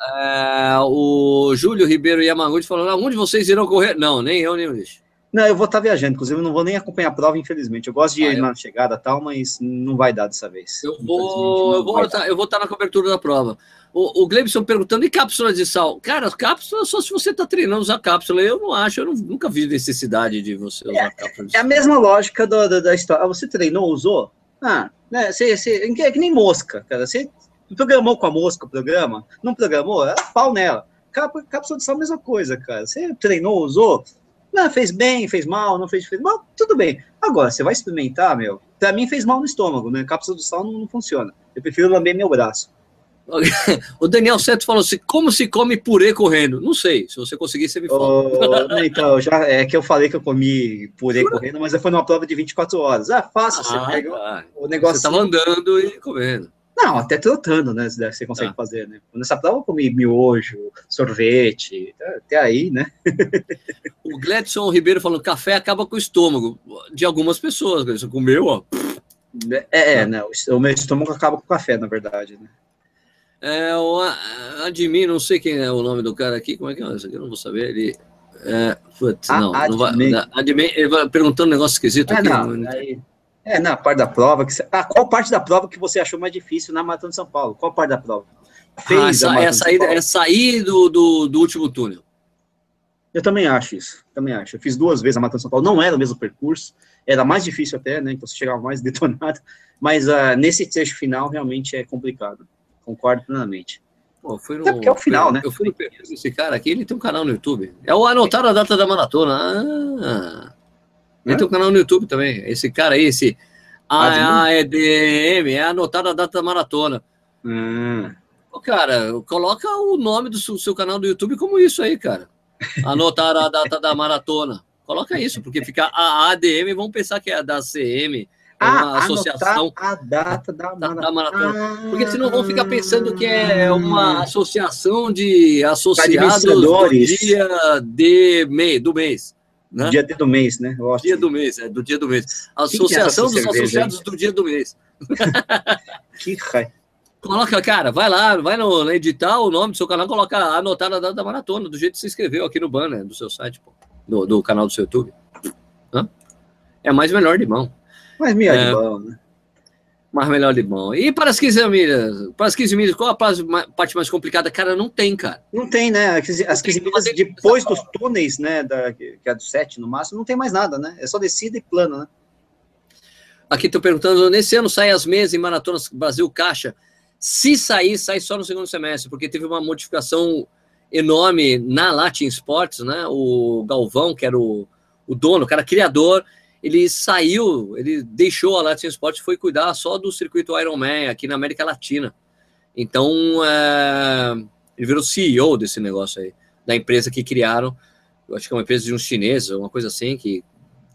é, o Júlio Ribeiro Yamaguchi falando: aonde vocês irão correr? Não, nem eu, nem o lixo. Não, eu vou estar tá viajando, inclusive eu não vou nem acompanhar a prova, infelizmente. Eu gosto de ah, ir eu... na chegada e tal, mas não vai dar dessa vez. Eu vou, eu vou, estar, eu vou estar na cobertura da prova. O, o Gleibson perguntando, e cápsulas de sal? Cara, cápsula só se você está treinando usar cápsula. Eu não acho, eu não, nunca vi necessidade de você usar é, cápsula. É a mesma lógica do, do, da história. Ah, você treinou, usou? Ah, né, você, você, é que nem mosca, cara. Você programou com a mosca o programa? Não programou? É pau nela. Cápsula de sal, mesma coisa, cara. Você treinou, usou? Não, fez bem, fez mal, não fez, fez mal, tudo bem. Agora, você vai experimentar, meu. Pra mim fez mal no estômago, né? Cápsula de sal não, não funciona. Eu prefiro lamber meu braço. O Daniel Seto falou assim: como se come purê correndo? Não sei. Se você conseguir, você me fala. Oh, então, já é que eu falei que eu comi purê Jura? correndo, mas foi numa prova de 24 horas. Ah, fácil, ah, você pega tá. o negócio. Você tava andando e comendo. Não, até trotando, né? Você consegue ah. fazer, né? Nessa prova eu comi miojo, sorvete, até aí, né? o Gledson Ribeiro falou: café acaba com o estômago de algumas pessoas. Você comeu, ó. É, é, né? O meu estômago acaba com o café, na verdade, né? É, o Admin, não sei quem é o nome do cara aqui, como é que é isso aqui? Eu não vou saber. Ele. É, putz, não, não vai. Admin, ele vai perguntando um negócio esquisito é, aqui. Não, não aí, é, na parte da prova. Que ah, qual parte da prova que você achou mais difícil na Maratona de São Paulo? Qual parte da prova? Fez ah, essa, é, sair, é sair do, do, do, último túnel. Eu também acho isso. Também acho. Eu fiz duas vezes a Maratona de São Paulo. Não era o mesmo percurso. Era mais difícil até, né? Então você chegava mais detonado. Mas uh, nesse trecho final, realmente é complicado concordo plenamente. Pô, foi no, é porque é o final, né? Eu fui no perfil desse cara aqui, ele tem um canal no YouTube. É o anotar a data da maratona. Ah, ele é? tem um canal no YouTube também. Esse cara aí, esse AEDM, é anotar a data da maratona. Hum. Pô, cara, coloca o nome do seu canal do YouTube como isso aí, cara. Anotar a data da maratona. Coloca isso, porque fica a ADM, vão pensar que é a da CM, é ah, uma associação a data da, da, da maratona. Ah, Porque senão vão ficar pensando que é uma associação de associados do dia de mês, do mês. Né? Dia do mês, né? Dia do mês, é do dia do mês. É associação dos associados do dia do mês. que raio. Coloca, cara, vai lá, vai no, no editar o nome do seu canal, coloca anotar a data da maratona, do jeito que você escreveu aqui no banner do seu site, pô, do, do canal do seu YouTube. Hã? É mais melhor de mão. Mas melhor é, limão, né? Mas melhor limão. E para as 15 milhas? Para as 15 milhas, qual a parte mais complicada? Cara, não tem, cara. Não tem, né? As 15 milhas, depois dos túneis, né? Da, que é do 7 no máximo, não tem mais nada, né? É só descida e plano, né? Aqui estou perguntando, nesse ano sai as mesas em maratonas Brasil Caixa? Se sair, sai só no segundo semestre, porque teve uma modificação enorme na Latin Sports, né? O Galvão, que era o, o dono, o cara criador, ele saiu, ele deixou a Latin Sport e foi cuidar só do circuito Ironman aqui na América Latina. Então, é, ele virou CEO desse negócio aí, da empresa que criaram, eu acho que é uma empresa de uns chineses, uma coisa assim, que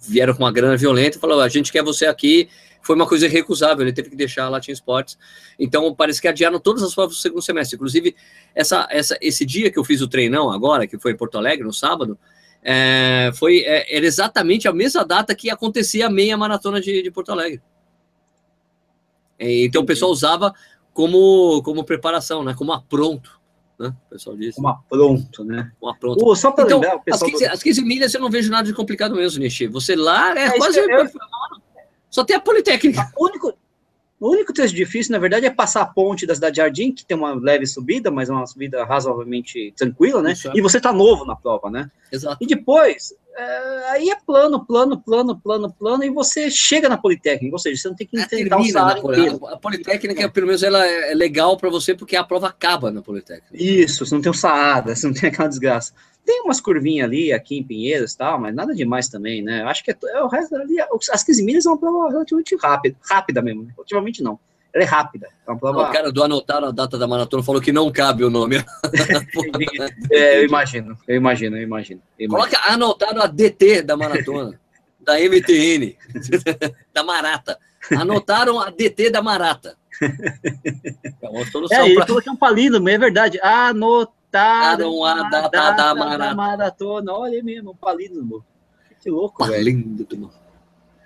vieram com uma grana violenta e falaram, a gente quer você aqui, foi uma coisa irrecusável, ele teve que deixar a Latin Sports. Então, parece que adiaram todas as provas do segundo semestre. Inclusive, essa, essa, esse dia que eu fiz o treinão agora, que foi em Porto Alegre, no sábado, é, foi, é, era exatamente a mesma data que acontecia a meia maratona de, de Porto Alegre. É, então o pessoal usava como, como preparação, né? Como apronto. Né? O pessoal disse. Como apronto, né? Como apronto. Uh, só para então, lembrar, as 15, do... as 15 milhas eu não vejo nada de complicado mesmo, Nishi. Você lá é, é quase. Eu... Só tem a Politécnica. O único, o único trecho difícil, na verdade, é passar a ponte da cidade de Jardim, que tem uma leve subida, mas é uma subida razoavelmente tranquila, né? É. E você tá novo na prova, né? Exato. E depois, é, aí é plano, plano, plano, plano, plano, e você chega na Politécnica, ou seja, você não tem que enfrentar o salário inteiro. A Politécnica, pelo menos, ela é legal para você porque a prova acaba na Politécnica. Isso, você não tem o Saada, você não tem aquela desgraça. Tem umas curvinhas ali, aqui em Pinheiros e tal, mas nada demais também, né? Acho que é, é o resto ali, as 15 milhas é uma prova relativamente rápida, rápida mesmo, né? relativamente não. Ela é rápida. É prova... O cara do anotar a data da maratona falou que não cabe o nome. é, eu imagino, eu imagino, eu imagino. Eu imagino. Coloca anotaram a DT da maratona, da MTN, da Marata. Anotaram a DT da Marata. É uma solução. É, pra... falou que é um palíndromo, é verdade. Anotaram a data, data da, maratona. da maratona. Olha mesmo, um palíndromo. Que louco, palíndromo.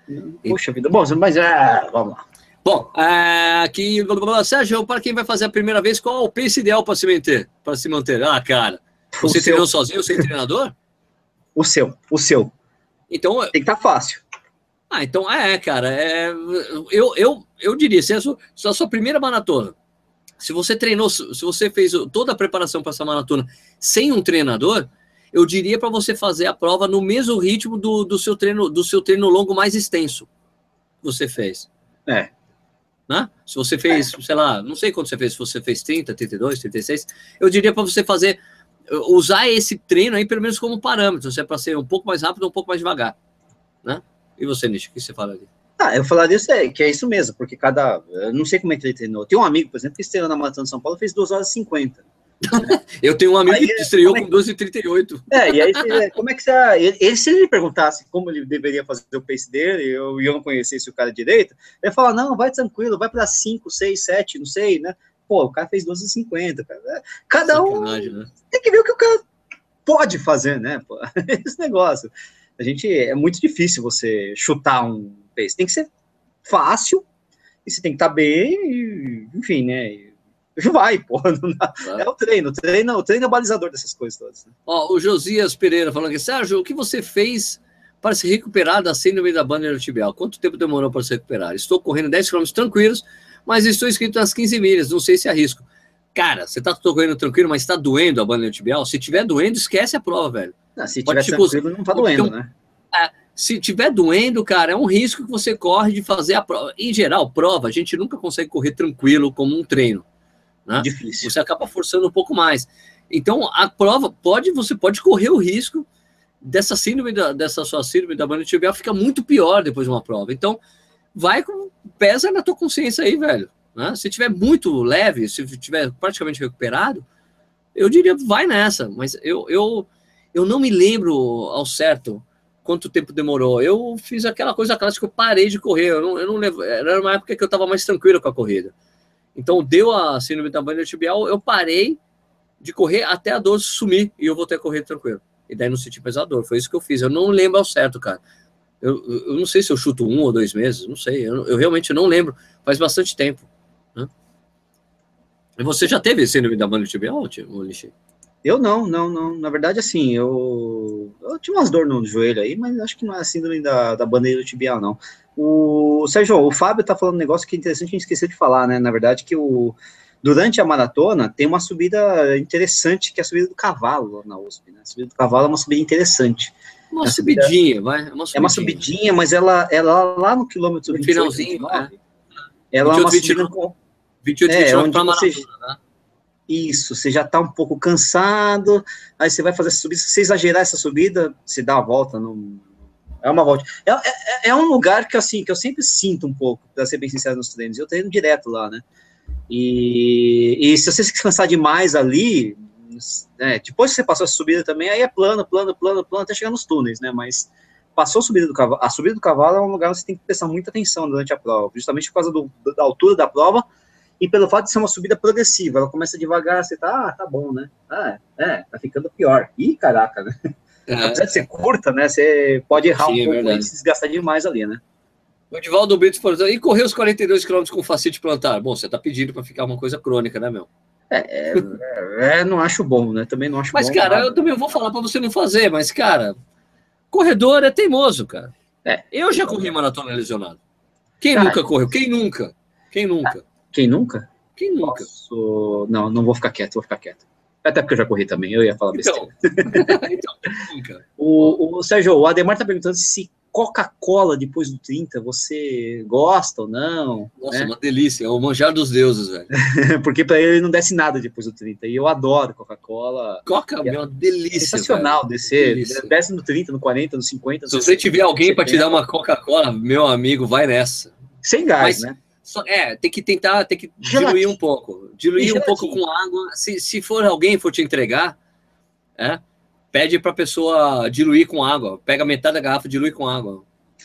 velho. Poxa vida. Bom, mas é, vamos lá. Bom, é, aqui, Sérgio, para quem vai fazer a primeira vez, qual é o pace ideal para se manter? Para se manter? Ah, cara, você treinou sozinho, sem treinador? O seu, o seu. Então, tem que estar tá fácil. Ah, então é, cara. É, eu, eu, eu diria, se é a sua, se é a sua primeira maratona, se você treinou, se você fez toda a preparação para essa maratona sem um treinador, eu diria para você fazer a prova no mesmo ritmo do, do, seu treino, do seu treino longo mais extenso que você fez. É. Né? Se você fez, é. sei lá, não sei quanto você fez, se você fez 30, 32, 36, eu diria para você fazer, usar esse treino aí pelo menos como parâmetro, se é para ser um pouco mais rápido ou um pouco mais devagar. Né? E você, Nish, o que você fala ali? Ah, eu falaria isso, é, que é isso mesmo, porque cada. Eu não sei como é que ele treinou. Tem um amigo, por exemplo, que estreou na Maratona de São Paulo fez 2 horas e 50. Eu tenho um amigo aí, que estreou com 12 e 38. É, e aí como é que você. Ele, se ele perguntasse como ele deveria fazer o pace dele, e eu, eu não conhecesse o cara direito, ele ia falar: não, vai tranquilo, vai para 5, 6, 7, não sei, né? Pô, o cara fez 12 e 50. Cara. Cada um. Né? Tem que ver o que o cara pode fazer, né? Pô, esse negócio. A gente. É muito difícil você chutar um pace. Tem que ser fácil, e você tem que estar tá bem, e, enfim, né? Vai, porra. É o treino. O treino, o treino é o balizador dessas coisas todas. Né? Ó, o Josias Pereira falando aqui, Sérgio, o que você fez para se recuperar da síndrome da banda tibial? Quanto tempo demorou para se recuperar? Estou correndo 10 km tranquilos, mas estou inscrito nas 15 milhas, não sei se arrisco. Cara, você está correndo tranquilo, mas está doendo a banda tibial? Se tiver doendo, esquece a prova, velho. Não, se tiver tipo, tranquilo, não está doendo, né? É, se tiver doendo, cara, é um risco que você corre de fazer a prova. Em geral, prova, a gente nunca consegue correr tranquilo como um treino. Né? Difícil. Você acaba forçando um pouco mais. Então, a prova pode, você pode correr o risco dessa síndrome, da, dessa sua síndrome da banda tibial ficar muito pior depois de uma prova. Então, vai com, pesa na tua consciência aí, velho. Né? Se tiver muito leve, se tiver praticamente recuperado, eu diria, vai nessa. Mas eu, eu, eu não me lembro ao certo quanto tempo demorou. Eu fiz aquela coisa clássica, eu parei de correr. Eu não, eu não levo, era uma época que eu estava mais tranquilo com a corrida. Então, deu a síndrome da banda tibial, eu parei de correr até a dor sumir e eu voltei a correr tranquilo. E daí não senti mais a dor. Foi isso que eu fiz. Eu não lembro ao certo, cara. Eu, eu não sei se eu chuto um ou dois meses, não sei. Eu, eu realmente não lembro. Faz bastante tempo. Né? E você já teve síndrome da banda tibial, Lixi? Eu não, não, não. Na verdade, assim, eu, eu tinha umas dor no joelho aí, mas acho que não é síndrome da, da bandeira tibial, não. O Sérgio, o Fábio tá falando um negócio que é interessante, a gente esqueceu de falar, né? Na verdade, que o, durante a maratona tem uma subida interessante, que é a subida do cavalo na USP, né? A subida do cavalo é uma subida interessante. Uma é subidinha, subida, vai. É uma subidinha. é uma subidinha, mas ela, ela lá no quilômetro no 28, finalzinho, 29, é. ela 28, é uma subida 29, 28, 29 é, você, né? Isso, você já está um pouco cansado, aí você vai fazer essa subida. Se você exagerar essa subida, você dá a volta, não, é uma volta. É, é, é, um lugar que, assim, que eu sempre sinto um pouco, para ser bem sincero, nos treinos. Eu treino direto lá, né? E, e se você se cansar demais ali, né, depois que você passou essa subida também, aí é plano, plano, plano, plano, até chegar nos túneis, né? Mas passou a subida do cavalo, a subida do cavalo é um lugar onde você tem que prestar muita atenção durante a prova, justamente por causa do, da altura da prova e pelo fato de ser uma subida progressiva, ela começa devagar, você tá, ah, tá bom, né? Ah, é, tá ficando pior. Ih, caraca, né? É. Apesar de ser curta, né? Você pode errar Sim, um é pouco é e se desgastar demais ali, né? O Edivaldo Brito falou, e correr os 42 km com facite plantar? Bom, você tá pedindo para ficar uma coisa crônica, né, meu? É, é, é, não acho bom, né? Também não acho mas, bom. Mas, cara, nada. eu também vou falar para você não fazer, mas, cara, corredor é teimoso, cara. É. Eu já corri maratona lesionado. Quem cara, nunca correu? Quem nunca? Quem nunca? Quem nunca? Quem nunca? Posso... Não, não vou ficar quieto, vou ficar quieto. Até porque eu já corri também, eu ia falar então, besteira. então, nunca. O, o Sérgio, o Ademar tá perguntando se Coca-Cola depois do 30, você gosta ou não? Nossa, né? uma delícia, é o manjar dos deuses, velho. Porque para ele não desce nada depois do 30. E eu adoro Coca-Cola. Coca, é uma delícia. Sensacional velho. descer. Delícia. Desce no 30, no 40, no 50. No Se 60, você tiver alguém para te dar uma Coca-Cola, meu amigo, vai nessa. Sem gás, Mas, né? É, tem que tentar, tem que diluir um pouco. Diluir um pouco com água. Se, se for alguém for te entregar, é, pede para a pessoa diluir com água. Pega metade da garrafa, dilui com água.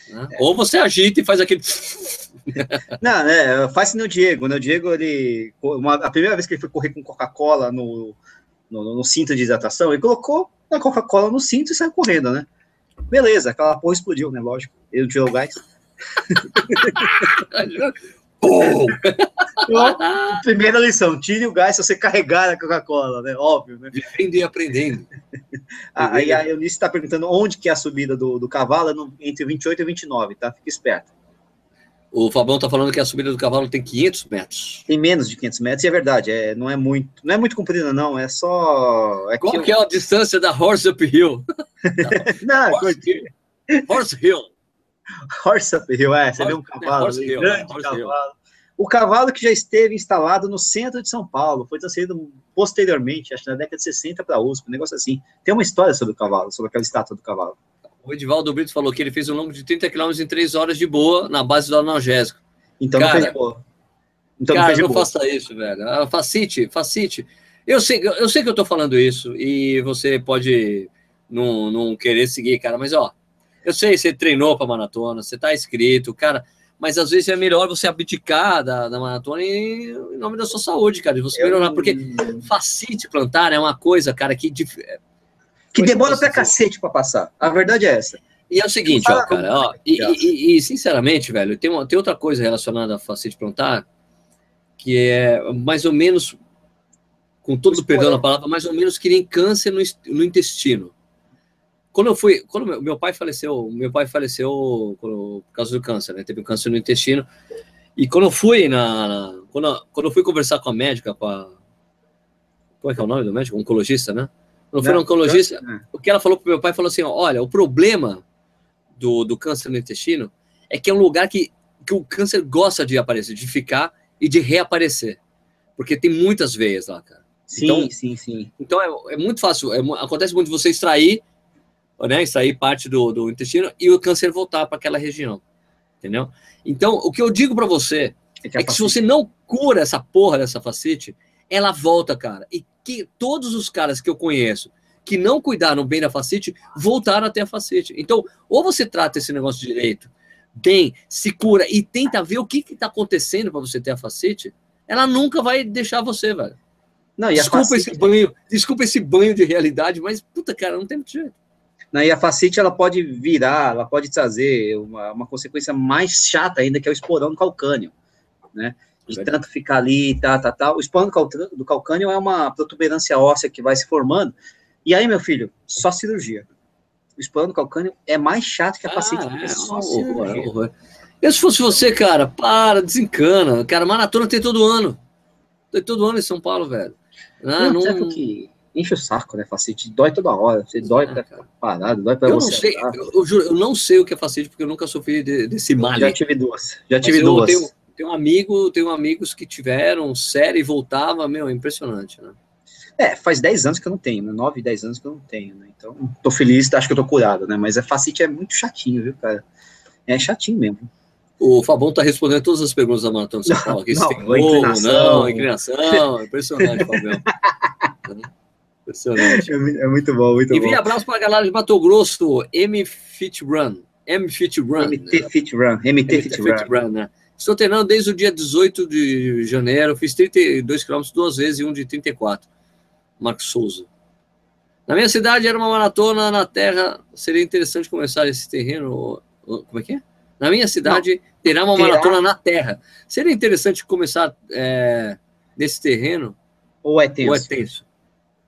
Né? É. Ou você agita e faz aquele. Não, né? Faz no Diego. Né? O Diego, ele. Uma, a primeira vez que ele foi correr com Coca-Cola no, no, no, cinto de hidratação, ele colocou a Coca-Cola no cinto e saiu correndo, né? Beleza, aquela porra explodiu, né? Lógico. Ele tirou o gás. primeira lição, tire o gás se você carregar a Coca-Cola, né? Óbvio, né? Vivendo e aprendendo. ah, aí a Eunice está perguntando onde que é a subida do, do cavalo, é no, entre 28 e 29, tá? Fica esperto. O Fabão está falando que a subida do cavalo tem 500 metros. Tem menos de 500 metros, e é verdade, é, não é muito, não é muito comprida não, é só... É Qual que, que é a distância da Horse Up Hill? não, Horse, Hill. Horse Hill. Horse Up Hill, é, você vê um cavalo, Hill, grande cavalo. Hill. O cavalo que já esteve instalado no centro de São Paulo, foi transferido posteriormente, acho que na década de 60 para a USP, um negócio assim. Tem uma história sobre o cavalo, sobre aquela estátua do cavalo. O Edivaldo Brito falou que ele fez um longo de 30 km em 3 horas de boa, na base do analgésico. Então Cara, não fez boa. Então cara, não fez não boa. faça isso, velho. Ah, Facite, facite. Eu sei, eu sei que eu tô falando isso e você pode não, não querer seguir, cara, mas ó, eu sei, você treinou pra maratona, você tá inscrito, cara, mas às vezes é melhor você abdicar da, da maratona em, em nome da sua saúde, cara, de você Eu- melhorar, porque facite plantar é uma coisa, cara, que dif- Que Foi demora que pra cacete pra passar. A verdade é essa. E é o seguinte, ó, cara, ó, e, e- e, sinceramente, velho, tem, uma, tem outra coisa relacionada a facete plantar, que é mais ou menos, com todo o perdão na palavra, mais ou menos que nem câncer no, no intestino. Quando eu fui, quando meu, pai faleceu, meu pai faleceu por causa do câncer, né? Teve um câncer no intestino. E quando eu fui na, na- quando, eu- quando eu fui conversar com a médica, com a como é que é o nome do médico? Oncologista, né? Quando eu fui no oncologista, É. o que ela falou pro meu pai falou assim: olha, o problema do, do câncer no intestino é que é um lugar que, que o câncer gosta de aparecer, de ficar e de reaparecer. Porque tem muitas veias lá, cara. Sim, Então- sim, sim. Então é, é muito fácil, é acontece muito de você extrair, né, extrair parte do, do intestino e o câncer voltar para aquela região, entendeu? Então, o que eu digo para você É que é que se você não cura essa porra dessa facite, ela volta, cara. E que todos os caras que eu conheço que não cuidaram bem da facite voltaram a ter a facite. Então, ou você trata esse negócio direito, bem, se cura e tenta ver o que está acontecendo para você ter a facite, ela nunca vai deixar você, velho. Não, e a Desculpa facite, esse banho, desculpa esse banho de realidade, mas puta, cara, não tem muito jeito. Não, e a facite ela pode virar, ela pode trazer uma, uma consequência mais chata ainda, que é o esporão calcâneo, né? De Verdade. tanto ficar ali, tá, tá, tá. O esporão do cal- do calcânio é uma protuberância óssea que vai se formando. E aí, meu filho, só cirurgia. O esporão do calcânio é mais chato que a facite, porque é só cirurgia. é horror. Eu, se fosse você, cara, para, desencana. Cara, maratona tem todo ano. Tem todo ano em São Paulo, velho. Ah, Não, não, que enche o saco, né, facite? Dói toda hora. Você dói Ah, pra cara. parado, dói pra eu não você. sei, andar. eu, eu juro, eu não sei o que é facete, porque eu nunca sofri de- desse mal. Já tive duas. Já Mas tive eu duas. Tenho, tenho um amigo, tenho amigos que tiveram série e voltava, meu, é impressionante, né? É, faz 10 anos que eu não tenho, né? 9, 10 anos que eu não tenho, né? Então, tô feliz, acho que eu tô curado, né? Mas a facite é muito chatinho, viu, cara? É chatinho mesmo. O Fabão tá respondendo todas as perguntas da Maratona São Não, Paulo. Aqui, não, se tem gol, inclinação. não, inclinação. Impressionante, Fabão. Impressionante. É, é muito bom, muito Envie bom. abraço para a galera de Mato Grosso, M Fit Run. M Fit Run. MT Fit Run, MT Fit Run. Run, né? Estou treinando desde o dia 18 de janeiro. Fiz 32 quilômetros duas vezes e um de 34. Marcos Souza. Na minha cidade era uma maratona na terra. Seria interessante começar esse terreno. Como é que é? Na minha cidade terá uma terá. maratona na terra. Seria interessante começar é, nesse terreno Ou é tenso? ou é tenso?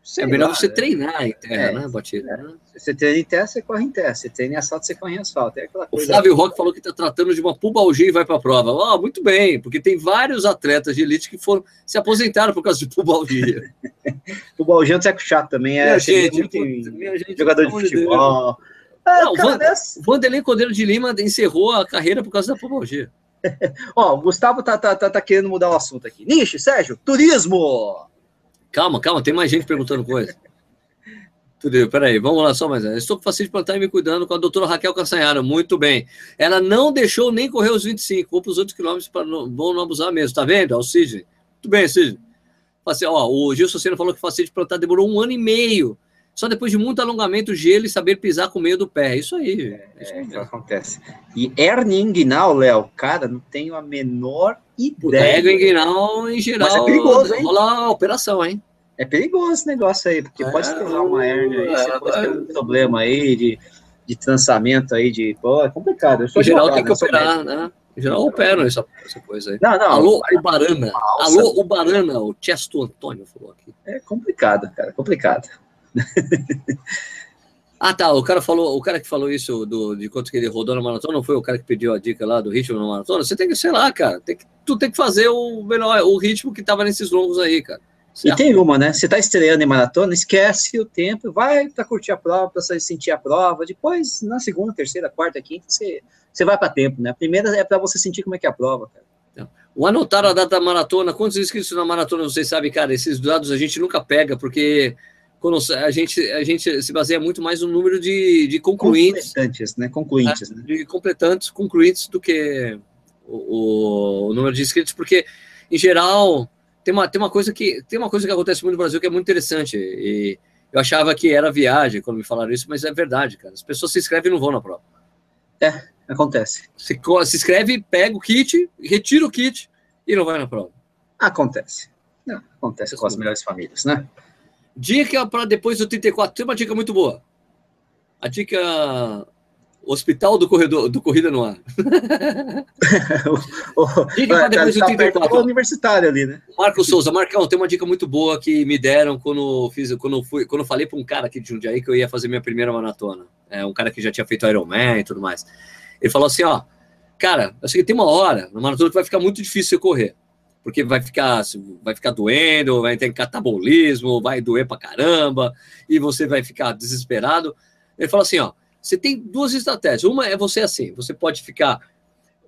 Sei é melhor lá, você né? treinar em terra, É, né, Batida? né? Você treina em terra, você corre em terra. Você treina em asfalto, você corre em asfalto. É aquela O coisa. Flávio Roque falou que está tratando de uma pubalgia e vai para a prova. Ó, muito bem, porque tem vários atletas de elite que foram se aposentaram por causa de pubalgia. O Balgão é chato também. É, minha, gente, muito puta, em minha gente, jogador de futebol. Ah, Não, cara, Van- nessa- O Vanderlei Cordeiro de Lima encerrou a carreira por causa da pubalgia. Ó, o Gustavo tá, tá, tá, tá querendo mudar o assunto aqui. Nishi, Sérgio, turismo! Calma, calma, tem mais gente perguntando coisa. Tudo bem, peraí, vamos lá só mais. Estou com facilidade plantar e me cuidando com a doutora Raquel Cassanhara. Muito bem. Ela não deixou nem correr os 25, vou para os outros quilômetros para não, não abusar mesmo. Tá vendo? É o Sidney. Muito bem. Assim, ó, o Gilson Senna falou que facilidade de plantar demorou um ano e meio. Só depois de muito alongamento, gelo e saber pisar com o meio do pé. Isso aí. É isso É, aí isso acontece. E hernia inguinal, Léo, cara, não tenho a menor ideia. ego inguinal, em geral, Mas é perigoso, hein? rola a operação, hein? É perigoso esse negócio aí, porque É, pode ter uma hernia aí, você é, pode ter é. um problema aí de, de trançamento aí, de. Pô, é complicado. Em geral tem que operar, né? Em geral operam essa, essa coisa aí. Não, não. Alô, o Barana. Alô, o Barana, o Chesto Antônio falou aqui. É complicado, cara, é complicado. Ah, tá. O cara falou, o cara que falou isso do, de quanto que ele rodou na maratona, não foi o cara que pediu a dica lá do ritmo na maratona? Você tem que, sei lá, cara, tem que, tu tem que fazer o melhor, o ritmo que tava nesses longos aí, cara. E Certo? tem uma, né? Você tá estreando em maratona, esquece o tempo, vai pra curtir a prova, pra você sentir a prova. Depois, na segunda, terceira, quarta, quinta, você, você vai pra tempo, né? A primeira é pra você sentir como é que é a prova, cara. O anotar a data da maratona, quantos inscritos na maratona vocês sabem, cara? Esses dados a gente nunca pega, porque quando a gente, a gente se baseia muito mais no número de, de concluintes. Completantes, né? Concluintes, né? De completantes, concluintes do que o, o, número de inscritos, porque, em geral, tem uma, tem uma coisa que tem uma coisa que acontece muito no Brasil que é muito interessante. E eu achava que era viagem quando me falaram isso, mas é verdade, cara. As pessoas se inscrevem e não vão na prova. É, acontece. Se, se inscreve, pega o kit, retira o kit e não vai na prova. Acontece. Não, acontece com as melhores famílias, né? Dica para depois do 34. Tem uma dica muito boa. A dica Hospital do Corredor do Corrida no Ar. dica para depois do 34. Tá universitário ali, né? Marco Souza, Marcão, tem uma dica muito boa que me deram quando fiz, quando fui, quando falei para um cara aqui de Jundiaí que eu ia fazer minha primeira maratona. É um cara que já tinha feito Ironman e tudo mais. Ele falou assim, ó, cara, eu sei que tem uma hora na maratona que vai ficar muito difícil você correr porque vai ficar, vai ficar doendo, vai ter catabolismo, vai doer pra caramba, e você vai ficar desesperado. Ele fala assim: ó, você tem duas estratégias. Uma é você assim, você pode ficar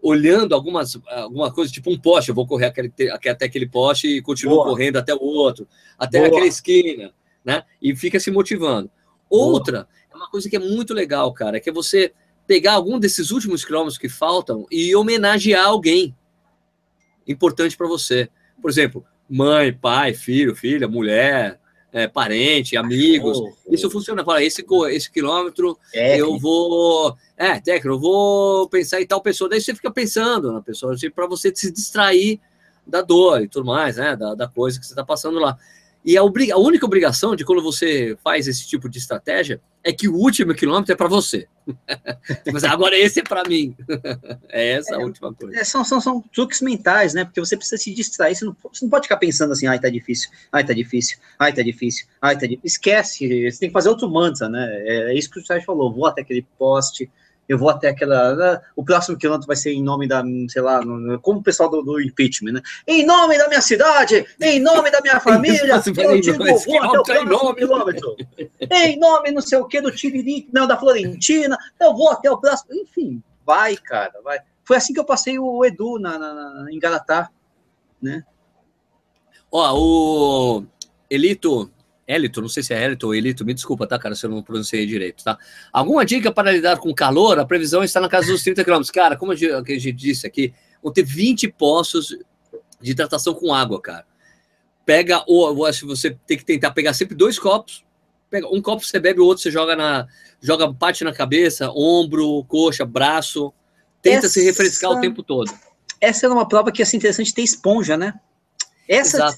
olhando algumas alguma coisa, tipo um poste, eu vou correr aquele, até aquele poste e continuo Boa. correndo até o outro, até Boa. aquela esquina, né? E fica se motivando. Outra é uma coisa que é muito legal, cara, que é você pegar algum desses últimos quilômetros que faltam e homenagear alguém importante para você. Por exemplo, mãe, pai, filho, filha, mulher, é, parente, amigos. Oh, oh. Isso funciona. Fala, esse, esse quilômetro técnico. eu vou. É, técnico, eu vou pensar em tal pessoa. Daí você fica pensando na pessoa, assim, para você se distrair da dor e tudo mais, né? Da, da coisa que você está passando lá. E a, a, única obrigação de quando você faz esse tipo de estratégia é que o último quilômetro é para você. Mas agora esse é para mim. é essa é, a última coisa. É, são, são, são truques mentais, né? Porque você precisa se distrair. Você não, você não pode ficar pensando assim, ai, tá difícil, ai, tá difícil, ai, tá difícil, ai, tá difícil. Esquece, você tem que fazer outro mantra, né? É, é isso que o Sérgio falou. Vou até aquele poste, eu vou até aquela. Né, o próximo quilômetro vai ser em nome da, sei lá, como o pessoal do, do, impeachment, né? Em nome da minha cidade, em nome da minha família, eu digo, vou até o próximo quilômetro. em nome não sei o que do Tiririca, não, da Florentina, eu vou até o próximo. Enfim, vai, cara, vai. Foi assim que eu passei o Edu na, na, na em Garatá, né? Ó, o Elito Elito, não sei se é Elito ou Elito, me desculpa, tá, cara, se eu não pronunciei direito, tá? Alguma dica para lidar com calor? A previsão está na casa dos 30 km. Cara, como a gente disse aqui, vão ter 20 poços de hidratação com água, cara. Pega, ou eu acho que você tem que tentar pegar sempre dois copos. Pega um copo você bebe, o outro você joga na joga parte na cabeça, ombro, coxa, braço. Tenta Essa... se refrescar o tempo todo. Essa é uma prova que ia ser interessante ter esponja, né? Essa,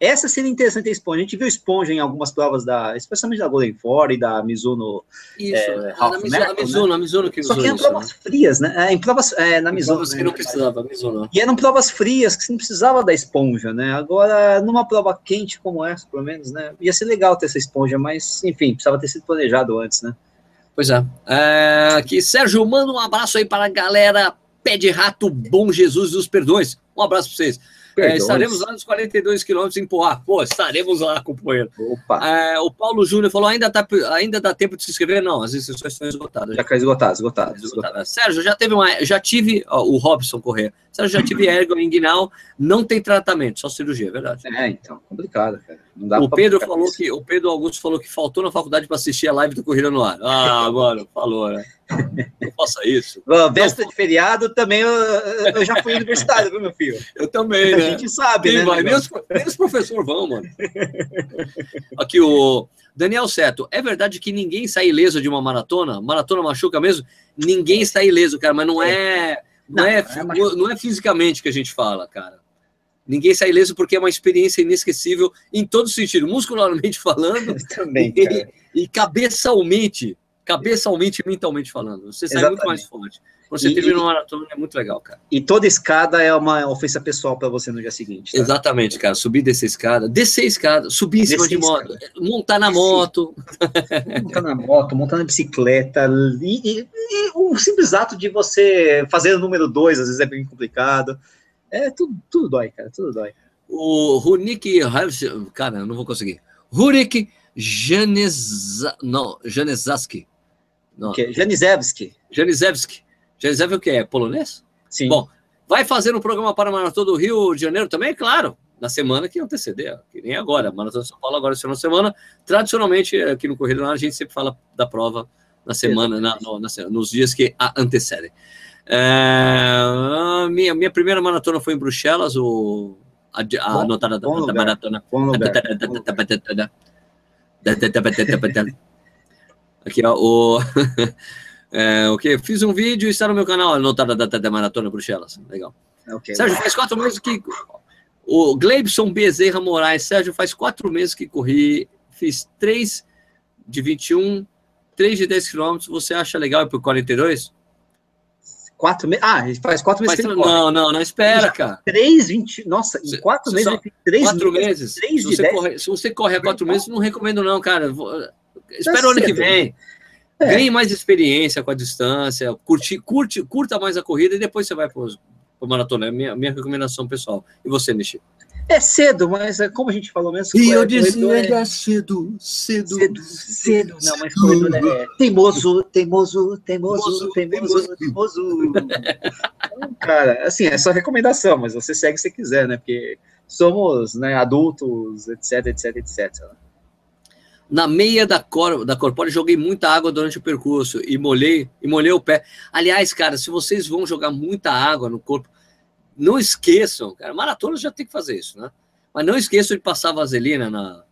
essa seria interessante a esponja. A gente viu esponja em algumas provas, da, especialmente da Golden Four e da Mizuno. Isso, é, a, Mizuno, Metal, a, Mizuno, né? a Mizuno que Só que eram provas né? frias, né? É, em provas, é, na Mizuno. Provas que não precisava, Mizuno. E eram provas frias que você não precisava da esponja, né? Agora, numa prova quente como essa, pelo menos, né? Ia ser legal ter essa esponja, mas, enfim, precisava ter sido planejado antes, né? Pois é. é aqui, Sérgio, manda um abraço aí para a galera Pé de Rato Bom Jesus dos Perdões. Um abraço para vocês. É, estaremos lá nos 42 quilômetros em Poá. Pô, estaremos lá, companheiro. Opa. É, o Paulo Júnior falou: ainda, tá, ainda dá tempo de se inscrever? Não, as inscrições estão esgotadas. Já caiu esgotadas, esgotadas. Esgotada. Sérgio, já teve uma. Já tive ó, o Robson correr. Sérgio, já tive ergo inguinal, não tem tratamento, só cirurgia, é verdade. É, então, complicado, cara. o Pedro falou que o Pedro Augusto falou que faltou na faculdade para assistir a live do Corrida no Ar. Ah, mano, falou, né? Não faça isso. Bom, véspera de feriado também eu, eu, já fui universitário, viu, meu filho? Eu também, né? A gente sabe, Quem né? Vai? Nem, os, nem os professores vão, mano. Aqui o Daniel Seto. É verdade que ninguém sai ileso de uma maratona? Maratona machuca mesmo? Ninguém sai ileso, cara, mas não é. Não, não, é, é não é fisicamente que a gente fala, cara. Ninguém sai ileso porque é uma experiência inesquecível em todo sentido, muscularmente falando Também, e, e cabeçalmente cabeçalmente e mentalmente falando. Você sai Exatamente. muito mais forte. Quando você e, termina uma maratona, é muito legal, cara. E toda escada é uma ofensa pessoal para você no dia seguinte. Tá? Exatamente, cara. Subir descer escada, descer escada, subir em cima de moto, escada. montar na moto. montar na moto, montar na bicicleta. E, e, e, o simples ato de você fazer o número dois, às vezes é bem complicado. É, tudo, tudo dói, cara. Tudo dói. O Runik. Cara, eu não vou conseguir. Rurik Janeza, não, Janezaski. Não. Que? Janizewski. Janizewski. Janizewski é o que? É polonês? Sim. Bom, vai fazer um programa para a Maratona do Rio de Janeiro também? Claro. na semana que anteceder, que nem agora. Maratona de São Paulo agora é na semana. Tradicionalmente, aqui no Correio a gente sempre fala da prova na semana, na, no, na, nos dias que a antecedem. É, minha, minha primeira maratona foi em Bruxelas, o, a, a anotada da, da maratona. Aqui, ó, o. É, ok, fiz um vídeo e está no meu canal, anotada da, da, da Maratona Bruxelas. Legal. Okay, Sérgio, faz quatro meses que. O Gleibson Bezerra Moraes, Sérgio, faz quatro meses que corri, fiz três de 21, três de 10 quilômetros. Você acha legal ir para 42? Quatro meses. Ah, ele faz quatro meses. Faz, não, não, não espera, cara. Três, vinte. Nossa, em quatro meses ele três Quatro meses. Três se, você corre, se você corre há quatro meses, não recomendo, não, cara. Espera tá o ano que vem. É. Ganhe mais experiência com a distância, curte, curte, curta mais a corrida e depois você vai para o maratona. É minha, minha recomendação pessoal. E você, Nishi? É cedo, mas é como a gente falou mesmo. E eu disse, é, é cedo, cedo, cedo, cedo. Não, mas corredor é teimoso, teimoso, teimoso, teimoso, teimoso. Então, cara, assim, é só recomendação, mas você segue se quiser, né? Porque somos né, adultos, etc, etc, etc. Na meia da, cor, da Corpore, joguei muita água durante o percurso e molhei, e molhei o pé. Aliás, cara, se vocês vão jogar muita água no corpo, não esqueçam, cara, maratona já tem que fazer isso, né? Mas não esqueçam de passar vaselina na,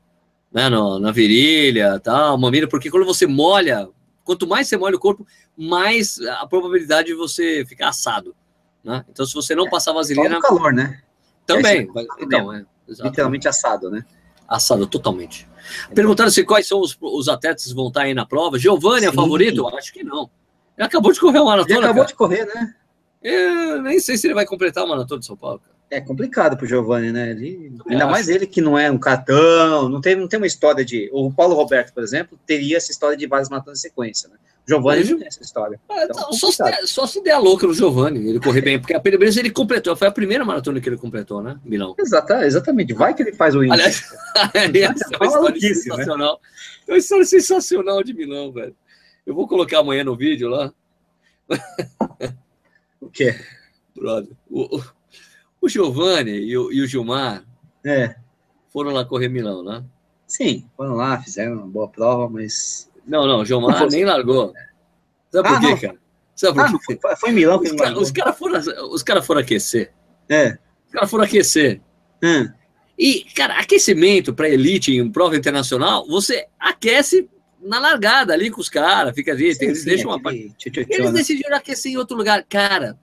né, no, na virilha, tal, mamilo, porque quando você molha, quanto mais você molha o corpo, mais a probabilidade de você ficar assado, né? Então, se você não é, passar vaselina... calor, né? Também. Então, é, Literalmente assado, né? Assado, totalmente. Perguntaram se quais são os, os atletas que vão estar aí na prova. Giovanni é favorito? Acho que não. Ele acabou de correr uma maratona. Ele acabou cara. de correr, né? Eu nem sei se ele vai completar a maratona de São Paulo. Cara. É complicado pro Giovanni, né? Ele, ainda acho. mais ele que não é um cartão, não tem, não tem uma história de. O Paulo Roberto, por exemplo, teria essa história de várias maratonas em sequência, né? Giovanni tem essa história. É, então, só, se der, só se der a louca no Giovanni, ele correr bem, porque a pelo menos ele completou, foi a primeira maratona que ele completou, né? Milão. Exata, exatamente, vai que ele faz o índice. Aliás, essa é uma história né? sensacional. É uma história sensacional de Milão, velho. Eu vou colocar amanhã no vídeo lá. O quê? Brother. O, o, o Giovanni e o, e o Gilmar é. foram lá correr Milão, né? Sim, foram lá, fizeram uma boa prova, mas. Não, não, o Gilmar não nem largou. Sabe ah, por quê, não. cara? Sabe por ah, quê? Foi, foi em Milão que os caras cara foram, os cara foram aquecer. É. Os caras foram aquecer. Hum. E, cara, aquecimento para elite em prova internacional, você aquece na largada ali com os caras, fica ali, sim, eles sim, deixam uma parte. Eles decidiram aquecer em outro lugar. Cara,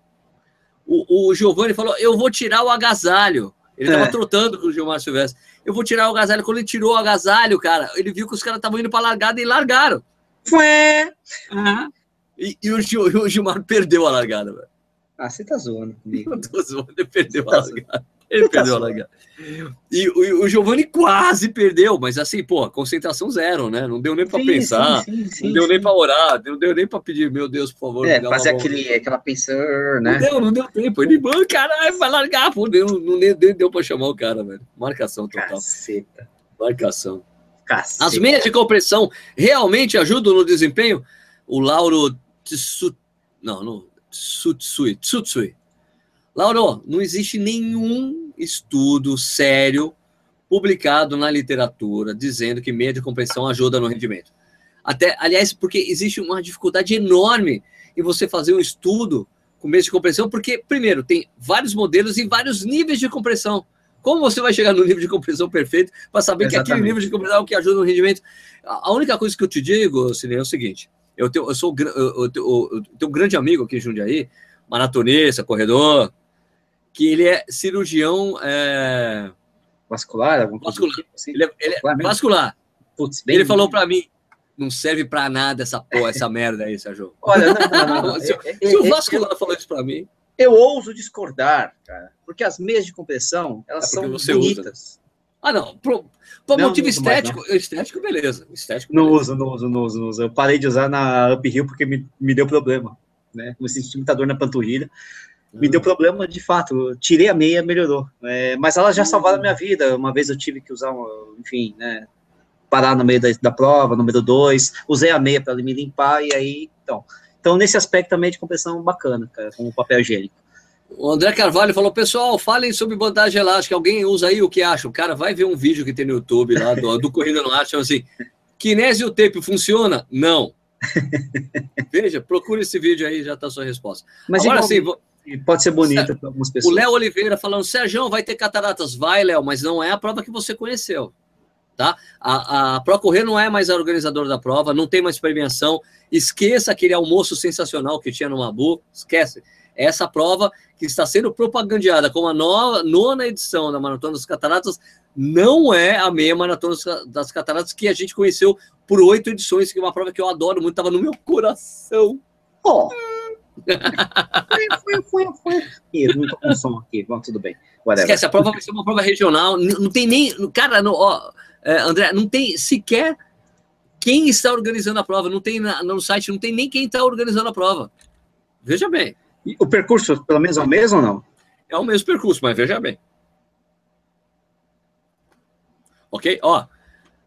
o, o Giovanni falou: eu vou tirar o agasalho. Ele é. tava trotando com o Gilmar Silvestre. Eu vou tirar o agasalho. Quando ele tirou o agasalho, cara, ele viu que os caras estavam indo pra largada e largaram. Foi. Uhum. E, e, o, o Gilmar perdeu a largada, velho. Ah, você tá zoando comigo. Eu tô zoando, ele perdeu a largada. Ele perdeu a largada. E o, o Giovanni quase perdeu, mas assim, pô, concentração zero, né? Não deu nem para pensar, sim, sim, não deu nem para orar, não deu nem para pedir, meu Deus, por favor. É, fazer aquele, aquela pensão, né? Não deu, não deu tempo. Ele, mano, caralho, vai largar, pô, deu, não deu, deu para chamar o cara, velho. Marcação total. Caceta. Marcação. Caceta. As meias de compressão realmente ajudam no desempenho? O Lauro Tsu... Não, não. Tsutsui. Tsutsui. Lauro, não existe nenhum estudo sério publicado na literatura dizendo que meia de compressão ajuda no rendimento. Até, aliás, porque existe uma dificuldade enorme em você fazer um estudo com meia de compressão, porque, primeiro, tem vários modelos e vários níveis de compressão. Como você vai chegar no nível de compressão perfeito para saber Exatamente. que aquele nível de compressão é o que ajuda no rendimento? A única coisa que eu te digo, Cine, é o seguinte: eu, tenho, eu sou eu, eu, eu, tenho um grande amigo aqui em Jundiaí, maratonista, corredor, que ele é cirurgião é... vascular, vascular. Tipo assim? Ele é, ele é vascular. Putz, ele falou para mim, não serve para nada essa porra, essa merda aí, Sérgio. Olha, não, não, não, se, se, o vascular eu, falou isso para mim, eu ouso discordar, cara, porque as meias de compressão elas é são bonitas. Usa. Ah, não. Por, por não, motivo estético, mais, estético, beleza. Estético, não beleza. uso, não uso, não uso, não uso. Eu parei de usar na uphill porque me, me deu problema. Né? Comecei a sentir muita dor na panturrilha me deu problema de fato. tirei a meia, melhorou. É, mas elas já salvaram a minha vida. Uma vez eu tive que usar, uma, enfim, né, parar no meio da, da prova, número dois, usei a meia para me limpar e aí, então. Então, nesse aspecto também de compressão bacana, cara, com o papel higiênico. O André Carvalho falou, pessoal, falem sobre bandagem elástica. Alguém usa aí o que acha? O cara vai ver um vídeo que tem no YouTube lá do, do Corrida no Ar, assim, kinésio tape funciona? Não. Veja, procure esse vídeo aí, já está a sua resposta. Mas Agora sim, pode ser bonita para algumas pessoas. O Léo Oliveira falando, Sérgio, vai ter cataratas? Vai, Léo, mas não é a prova que você conheceu. Tá? A, a Procorrer não é mais a organizadora da prova, não tem mais premiação. Esqueça aquele almoço sensacional que tinha no Mabu, esquece. Essa prova que está sendo propagandeada como a nova, nona edição da Maratona das Cataratas não é a meia Maratona das Cataratas que a gente conheceu por oito edições, que é uma prova que eu adoro muito, estava no meu coração. Oh. Foi, foi, foi, foi. Não tô com som aqui, vamos, tudo bem. Whatever. Esquece, a prova vai ser uma prova regional, não tem nem, cara, não, ó, é, André, não tem sequer quem está organizando a prova, não tem no site, não tem nem quem está organizando a prova. Veja bem. E o percurso, pelo menos, é o mesmo ou não? É o mesmo percurso, mas veja bem. Ok? Ó,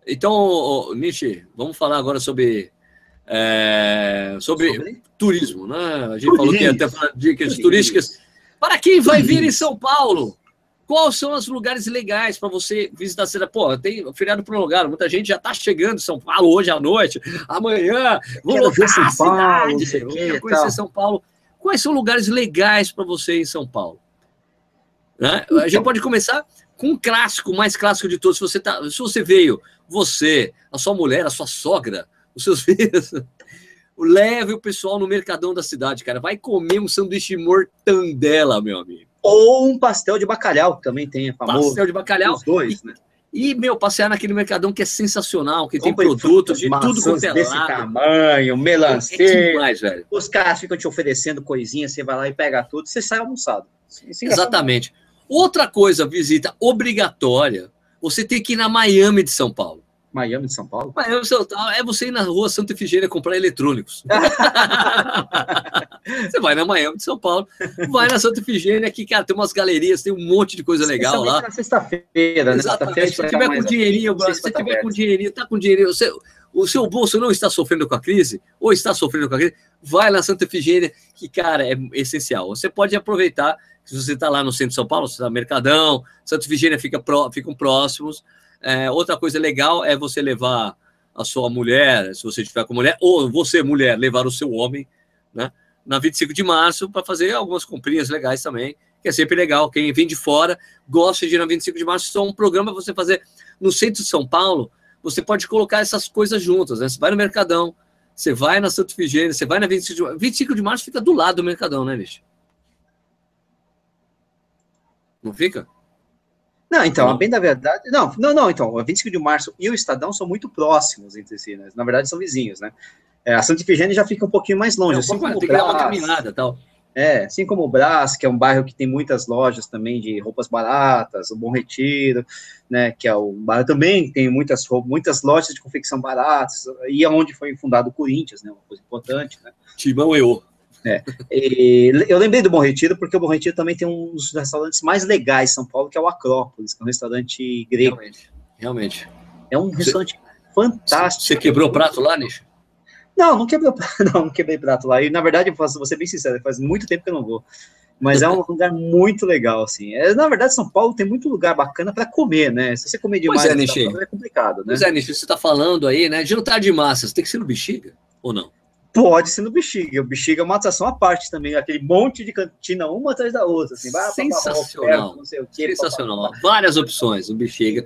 então, Nietzsche, vamos falar agora sobre, é, sobre, sobre, turismo, né? A gente falou que até falar dicas turísticas. Para quem vai vir em São Paulo, Quais são os lugares legais para você visitar a cidade? Pô, tem feriado prolongado, muita gente já está chegando em São Paulo hoje à noite, amanhã, vou ver São Paulo, cidade, conhecer tal. São Paulo. Quais são lugares legais para você em São Paulo? Né? Então. A gente então. pode começar com um clássico, o mais clássico de todos. Se você, tá, se você veio, você, a sua mulher, a sua sogra, os seus filhos, leve o pessoal no mercadão da cidade, cara. Vai comer um sanduíche mortandela, meu amigo. Ou um pastel de bacalhau, que também tem, é famoso. Pastel de bacalhau. Os dois, e, né? E, meu, passear naquele mercadão que é sensacional, que Compre tem produtos de tudo quanto é desse lado. tamanho, melancia. É demais, velho. Os caras ficam te oferecendo coisinha, você vai lá e pega tudo, você sai almoçado. Exatamente. Outra coisa, visita obrigatória, você tem que ir na Miami de São Paulo. Miami de São Paulo? Miami de São Paulo é você ir na rua Santa Efigênia comprar eletrônicos. você vai na Miami de São Paulo, vai na Santa Efigênia, que, cara, tem umas galerias, tem um monte de coisa legal lá. na sexta-feira, né? Exatamente. Se tiver com dinheirinho, se você tiver com dinheirinho, tá com dinheirinho, você, o seu bolso não está sofrendo com a crise, ou está sofrendo com a crise, vai na Santa Efigênia, que, cara, é essencial. Você pode aproveitar, se você está lá no centro de São Paulo, você está no Mercadão, Santa Efigênia fica pró, ficam próximos, é, outra coisa legal é você levar a sua mulher, se você estiver com mulher, ou você, mulher, levar o seu homem, né? Na 25 de março, para fazer algumas comprinhas legais também, que é sempre legal. Quem vem de fora gosta de ir na 25 de março, só um programa para você fazer no centro de São Paulo. Você pode colocar essas coisas juntas, né? Você vai no Mercadão, você vai na Santo Figênio, você vai na 25 de março. 25 de março fica do lado do Mercadão, né, Nish? Não fica? Não, então, a bem da verdade. Não, não, não, então, o 25 de março e o Estadão são muito próximos entre si, né? Na verdade, são vizinhos, né? É, a Santa Ifigênia já fica um pouquinho mais longe. É, assim como tem Brás, que dar uma caminhada tal. É, assim como o Brás, que é um bairro que tem muitas lojas também de roupas baratas, o Bom Retiro, né? Que é o bairro também tem muitas, muitas lojas de confecção baratas, e é onde foi fundado o Corinthians, né? Uma coisa importante, né? Timão eu. É. eu lembrei do Bom Retiro porque o Bom Retiro também tem um dos restaurantes mais legais em São Paulo, que é o Acrópolis, que é um restaurante grego. Realmente. Realmente. É um restaurante você, fantástico. Você quebrou o prato lá, Nish? Não, não quebrei, não, não quebrei prato lá. E na verdade, eu vou ser bem sincero, faz muito tempo que eu não vou. Mas é um lugar muito legal, assim. É, na verdade, São Paulo tem muito lugar bacana para comer, né? Se você comer demais, pois é, é complicado, né? Pois é, Nishi, você está falando aí, né? Jantar de massas, tem que ser no bexiga ou não? Pode ser no Bexiga. O Bexiga é uma atração à parte também, aquele monte de cantina, uma atrás da outra. Assim, Sensacional. não sei o quê, Sensacional. Várias opções no Bexiga.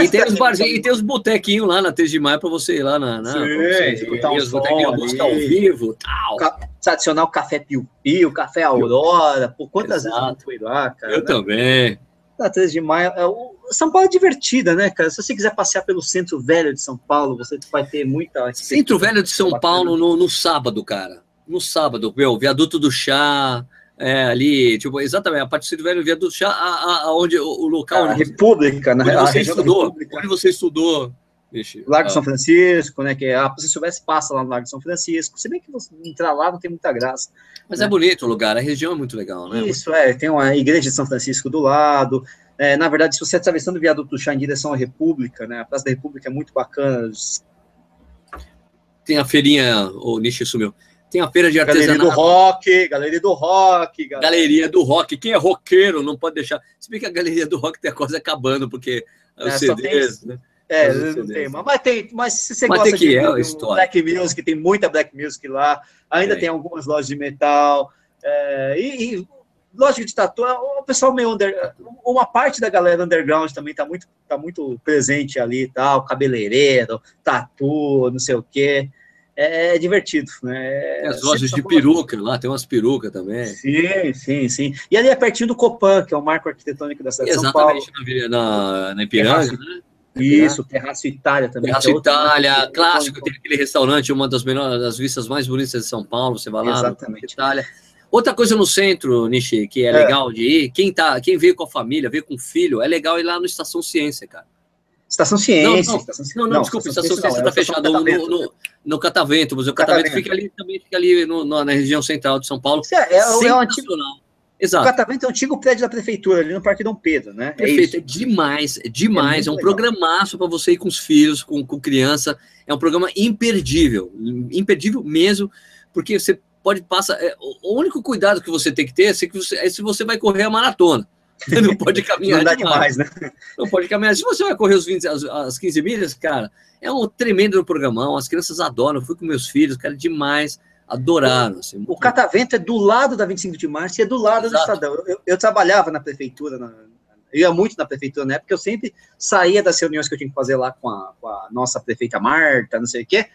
E tem, os barzinhos, e tem os botequinhos lá na 3 de maio para você ir lá na. na Sim, botar um os botequinhos música ao vivo tal. Tradicional café piu-piu, café Aurora. Por quantas Exato. vezes eu fui lá, cara? Eu né? também. Na 3 de maio. É o São Paulo é divertida, né, cara? Se você quiser passear pelo centro velho de São Paulo, você vai ter muita. Centro velho de São Paulo no, no sábado, cara. No sábado, meu, viaduto do chá. É, ali, tipo, exatamente, a partir do velho viaduto chá, a, a, a onde o, o local. A República, né? Onde você estudou. Onde você estudou. Vixe, Largo ah. São Francisco, né? Que é, ah, se soubesse, passa lá no Largo São Francisco. Se bem que você entrar lá não tem muita graça. Mas né? é bonito o lugar, a região é muito legal, né? Isso, é. Tem uma igreja de São Francisco do lado. É, na verdade, se você atravessando o viaduto do chá em direção à República, né? A Praça da República é muito bacana. Tem a feirinha, o Nishi sumiu. Tem a feira de artesanato. Galeria do rock, galeria do rock. Galera. Galeria do rock. Quem é roqueiro não pode deixar. Se bem que a galeria do rock tem a coisa acabando, porque é, os CDs, tem... né? É, não tem, mas tem, mas se você mas gosta de é Black Music, tem muita Black Music lá, ainda é. tem algumas lojas de metal, é, e, e lógico de tatu, o pessoal meio under, uma parte da galera underground também tá muito, tá muito presente ali e tal, cabeleireiro, tatu, não sei o quê. É, é divertido, né? As lojas de peruca lá, tem umas perucas também. Sim, sim, sim. E ali é pertinho do Copan, que é o marco arquitetônico da cidade Exatamente, de São Paulo. Exatamente, na, na Ipiranga, né? Isso, Terraço Itália também. Terraço é Itália, clássico, tem aquele restaurante, uma das melhores, das vistas mais bonitas de São Paulo, você vai lá, Exatamente. Itália. Outra coisa no centro, Nishi, que é, é, legal de ir, quem, tá, quem veio com a família, veio com o filho, é legal ir lá no Estação Ciência, cara. Estação Ciência. Não, não, Estação, não, não, não desculpa, Estação, Ciência está fechada no, no, no, Catavento, mas o Catavento, Catavento, fica ali, também fica ali no, na região central de São Paulo. É, é, é antigo, Exato. O Catavento é um antigo prédio da prefeitura, ali no Parque Dom Pedro, né? É Perfeito, é, é demais, é demais. É, é um legal. programaço para você ir com os filhos, com, com criança. É um programa imperdível, imperdível mesmo, porque você pode passar. É, o único cuidado que você tem que ter é se você, é se você vai correr a maratona. Não pode caminhar Não demais, demais, né? Não pode caminhar. Se você vai correr os 20, as, as 15 milhas, cara, é um tremendo programão. As crianças adoram. Eu fui com meus filhos, cara, demais adoraram. Assim, o Catavento é do lado da 25 de março e é do lado Exato. do Estadão. Eu, eu, trabalhava na prefeitura, na, eu ia muito na prefeitura na época, eu sempre saía das reuniões que eu tinha que fazer lá com a, com a nossa prefeita Marta, não sei o quê,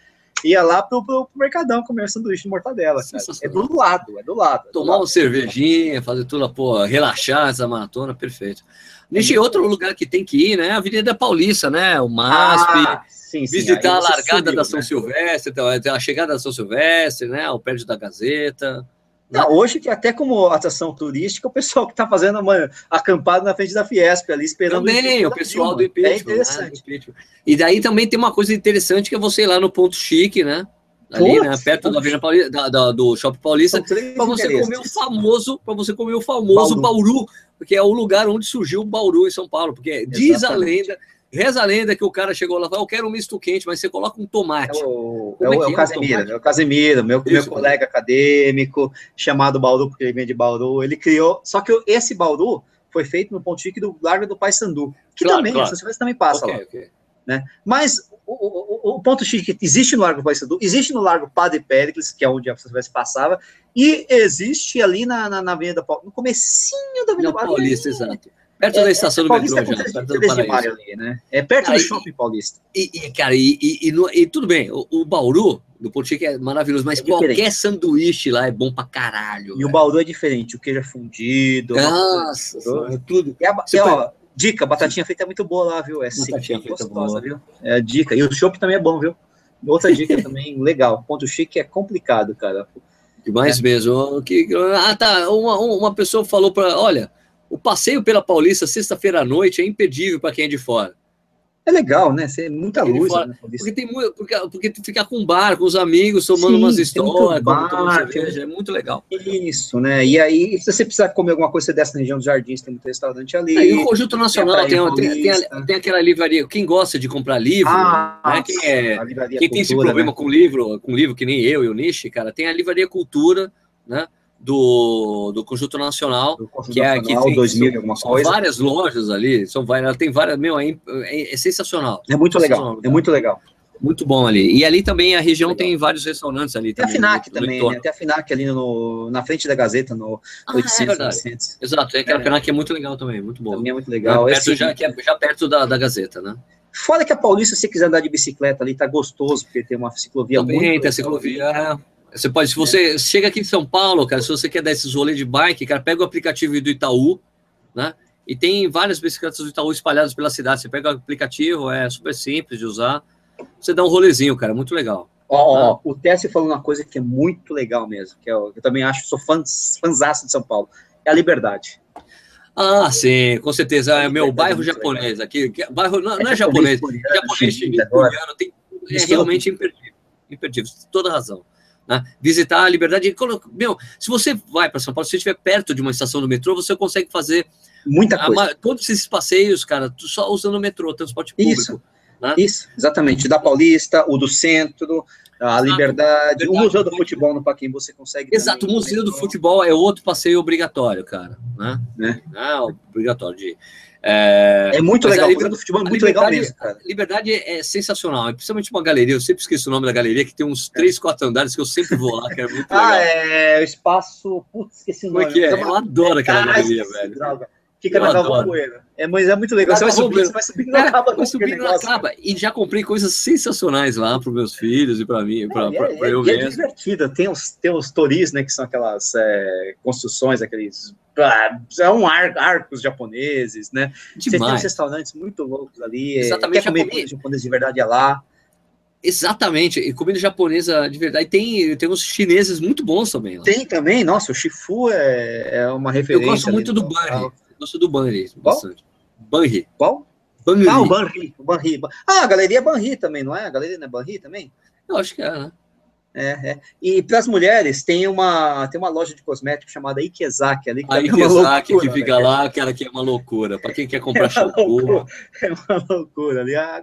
ia lá pro, pro, pro Mercadão comer sanduíche de mortadela. É do lado, é do lado. É Tomar lado. uma cervejinha, fazer tudo, pô, relaxar essa maratona, perfeito. Nishi, outro lugar que tem que ir, né? A Avenida Paulista, né? O MASP. Ah, sim, sim. Visitar a largada subiu, da São né? Silvestre, então, a chegada da São Silvestre, né? O prédio da Gazeta. Não, hoje que até como atração turística, o pessoal que está fazendo uma acampada na frente da Fiesp ali esperando também, o, o pessoal do impeachment. É interessante. Né? E daí também tem uma coisa interessante que é você ir lá no ponto chique, né? Ali, né, perto da Avenida Paulista, da, da, do Shopping Paulista, para você comer o famoso, para você comer o famoso Bauru. Bauru, porque é o lugar onde surgiu o Bauru em São Paulo, porque Exatamente. diz a lenda, reza a lenda que o cara chegou lá e falou, eu quero um misto quente, mas você coloca um tomate. É o, é, é, o, é o Casemiro, é o meu, meu colega acadêmico, chamado Bauru, porque ele vem de Bauru, ele criou, só que esse Bauru foi feito no ponto chique do Largo do Paysandu, que claro, também, claro. se também passa okay, lá. Okay. Né? Mas o, o, o, ponto chique existe no Largo Paysandu, existe no Largo Padre Péricles, que é onde a Silvestre passava, e existe ali na, na, na Avenida Paulista, no comecinho da Avenida Paulista. exato. Perto é, da estação do metrô, é já. Perto do Paraíso. Ali, né? É perto cara, do Shopping Paulista. E, e cara, e, e, e, tudo bem, o, o Bauru, do Ponto Chique é maravilhoso, mas é qualquer sanduíche lá é bom pra caralho. E o Bauru é diferente, o queijo é fundido. Nossa, é tudo. E, a, ó, dica, batatinha feita é muito boa lá, viu? É batatinha feita gostosa, boa. viu? É a dica. E o chopp também é bom, viu? Outra dica também legal. Ponto Chique é complicado, cara. Demais é. mesmo. Que, ah, tá. Uma, uma pessoa falou para, olha, o passeio pela Paulista sexta-feira à noite é impedível para quem é de fora. É legal, né? Ser muita luz. Fora, né? porque tem muito, porque, porque ficar com um bar, com os amigos, tomando Sim, umas histórias, bar, cerveja, é muito legal. Isso, né? E aí, se você precisar comer alguma coisa, desce na região dos jardins, tem muito restaurante ali. Aí o Conjunto Nacional tem, tem, tem, tem, aquela livraria. Quem gosta de comprar livro, ah, né? quem, é, quem Cultura, tem esse problema né? com livro, com livro que nem eu e o Nishi, cara, tem a Livraria Cultura, né? Do, do Conjunto Nacional, do Conjunto que é que tem 2000, alguma são coisa. várias lojas ali, são várias, tem várias, meu, é, é, é sensacional. É muito legal, é muito legal. Muito bom ali. E ali também a região legal. tem vários restaurantes ali. Tem também, a FINAC também, né? Tem a FINAC ali no, na frente da Gazeta, no ah, 800, é 900. Exato, é aquela é. FINAC é muito legal também, muito bom. Também é muito legal. É perto, já, que é já perto da, da Gazeta, né? Fora que a Paulista, se você quiser andar de bicicleta ali, tá gostoso, porque tem uma ciclovia também, muito... tem a ciclovia, você pode, se você é. chega aqui em São Paulo, cara, se você quer dar esses rolês de bike, cara, pega o aplicativo do Itaú, né? E tem várias bicicletas do Itaú espalhadas pela cidade. Você pega o aplicativo, é super simples de usar. Você dá um rolezinho, cara, muito legal. Ó, ó, né? o Tessie falou uma coisa que é muito legal mesmo, que eu, eu também acho, sou fã, fãzaço de São Paulo, é a liberdade. Ah, sim, com certeza. É meu bairro japonês aqui. Bairro, não, não é, é japonês, japonês, japonês chinês, coreano, tem, é realmente imperdível. Imperdível, toda razão. Né? Visitar a liberdade. Meu, se você vai para São Paulo, se você estiver perto de uma estação do metrô, você consegue fazer muita coisa. todos esses passeios, cara, só usando o metrô, transporte público. Isso, né? isso exatamente. Da Paulista, o do centro, A Liberdade, Liberdade, o Museu do Futebol no Paquimbu você consegue. Exato, também, o Museu do Futebol é outro passeio obrigatório, cara. Né? né? É obrigatório de. É, é muito legal, o Museu do Futebol é muito legal mesmo. Cara. Liberdade é sensacional, é principalmente uma galeria. Eu sempre esqueço o nome da galeria, que tem uns três, quatro andares que eu sempre vou lá, que é muito ah, legal. Ah, é o espaço. Putz, esqueci o nome. Como é que é? Eu adoro aquela galeria, velho. Droga. Fica eu na Galva É, mas é muito legal. Você vai, subir, você vai subindo na acaba. Vai subindo na acaba. E já comprei coisas sensacionais lá para os meus filhos e para mim, para é, é, eu é mesmo. É divertida. Tem os, tem os toris, né, que são aquelas é, construções, aqueles são ar, arcos japoneses, né? Demais. Você tem uns restaurantes muito loucos ali. É, Exatamente. Quer comer comida japonesa de verdade é lá. Exatamente, e comida japonesa de verdade. Tem, tem uns chineses muito bons também. Lá. Tem também, nossa, o Shifu é, é uma referência. Eu gosto muito do Bunny. Gosto do Banri. Banri. Qual? Banri. Ah, o Banri. O Banri. Ah, a galeria Banri também, não é? A galeria não é Banri também? Eu acho que é, né? É, é. E para as mulheres, tem uma, tem uma loja de cosméticos chamada Ikezaki ali. Que a Ikezaki loucura, que fica né? lá, aquela que é uma loucura. Para quem quer comprar é shampoo. É uma loucura ali. A,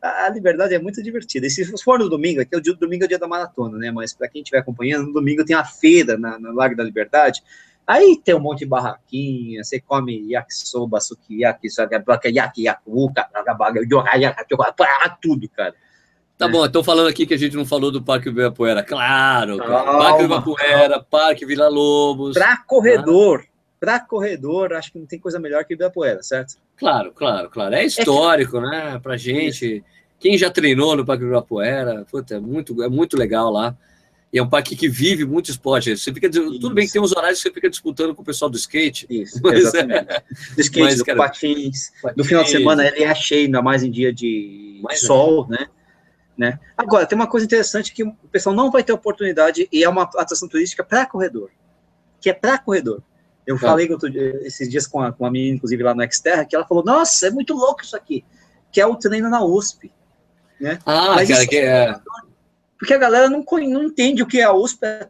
a, a, liberdade é muito divertida. E se for no domingo, aqui é o dia, domingo é o dia da maratona, né? Mas para quem estiver acompanhando, no domingo tem a feira na, na Largo da Liberdade. Aí tem um monte de barraquinha, você come yakisoba, sukiyaki, yaki, yakuka, tudo, cara. Tá é. bom, estou falando aqui que a gente não falou do Parque Ibirapuera. Claro, Parque Ibirapuera, Parque Vila Lobos. Para corredor, ah. para corredor, acho que não tem coisa melhor que Ibirapuera, certo? Claro, claro, claro. É histórico, é né? Pra gente. Quem já treinou no Parque Ibirapuera, puta, é muito, é muito legal lá. E é um parque que vive muito esporte. Você fica, tudo bem que tem uns horários que você fica disputando com o pessoal do skate. Isso, mas, exatamente. É, do skate, mas, do cara, patins. patins. No final de semana ele é cheio, ainda mais em dia de mais sol, é. né? né? Agora, tem uma coisa interessante que o pessoal não vai ter oportunidade e é uma atração turística para corredor, que é para corredor. Eu ah. falei esses dias com a, com a menina, inclusive, lá no Xterra, que ela falou, nossa, é muito louco isso aqui, que é o treino na USP. Né? Ah, Mas cara, que é porque a galera não, não entende o que é a USP, é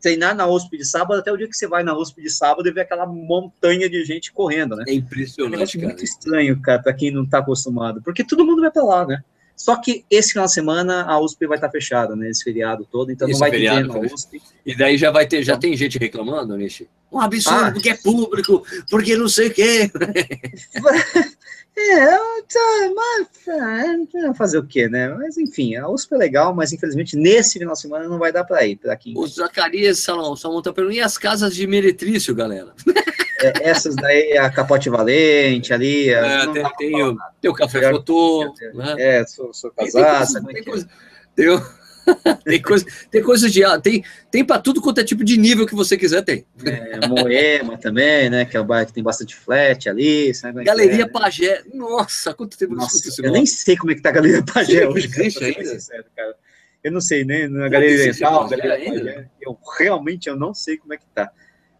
treinar na USP de sábado até o dia que você vai na USP de sábado e vê aquela montanha de gente correndo, né? É impressionante, é muito estranho, cara, para quem não está acostumado, porque todo mundo vai para lá, né? Só que esse final de semana a USP vai estar tá fechada, né? Esse feriado todo, então esse não vai ter na USP. E daí já vai ter, já tem gente reclamando, Nishi? Um absurdo, ah, porque é público, porque não sei o quê. É, mas, é, fazer o quê, né? Mas enfim, a USP é legal, mas infelizmente nesse final de semana não vai dar para ir. Pra quem... O Zacarias Salão, Salão tá perguntando, e as casas de meretrício, galera? É, essas daí, a Capote Valente ali. É, tem, tem, o, tem, o, Café Fotô. Né? É, sou, sou casado. Tem, tem, coisa, tem, o, tem, coisa, tem coisas de. Tem, tem para tudo quanto é tipo de nível que você quiser, tem. É, Moema também, né? Que é o bairro que tem bastante flat ali. Sabe é Galeria é, Pagé. Nossa, quanto tempo Nossa, eu, eu nem sei como é que tá a Galeria Pagé hoje. Existe ainda? cara. Eu não sei, né? Na Galeria Oriental, Galeria Pagé. Eu realmente eu não sei como é que tá.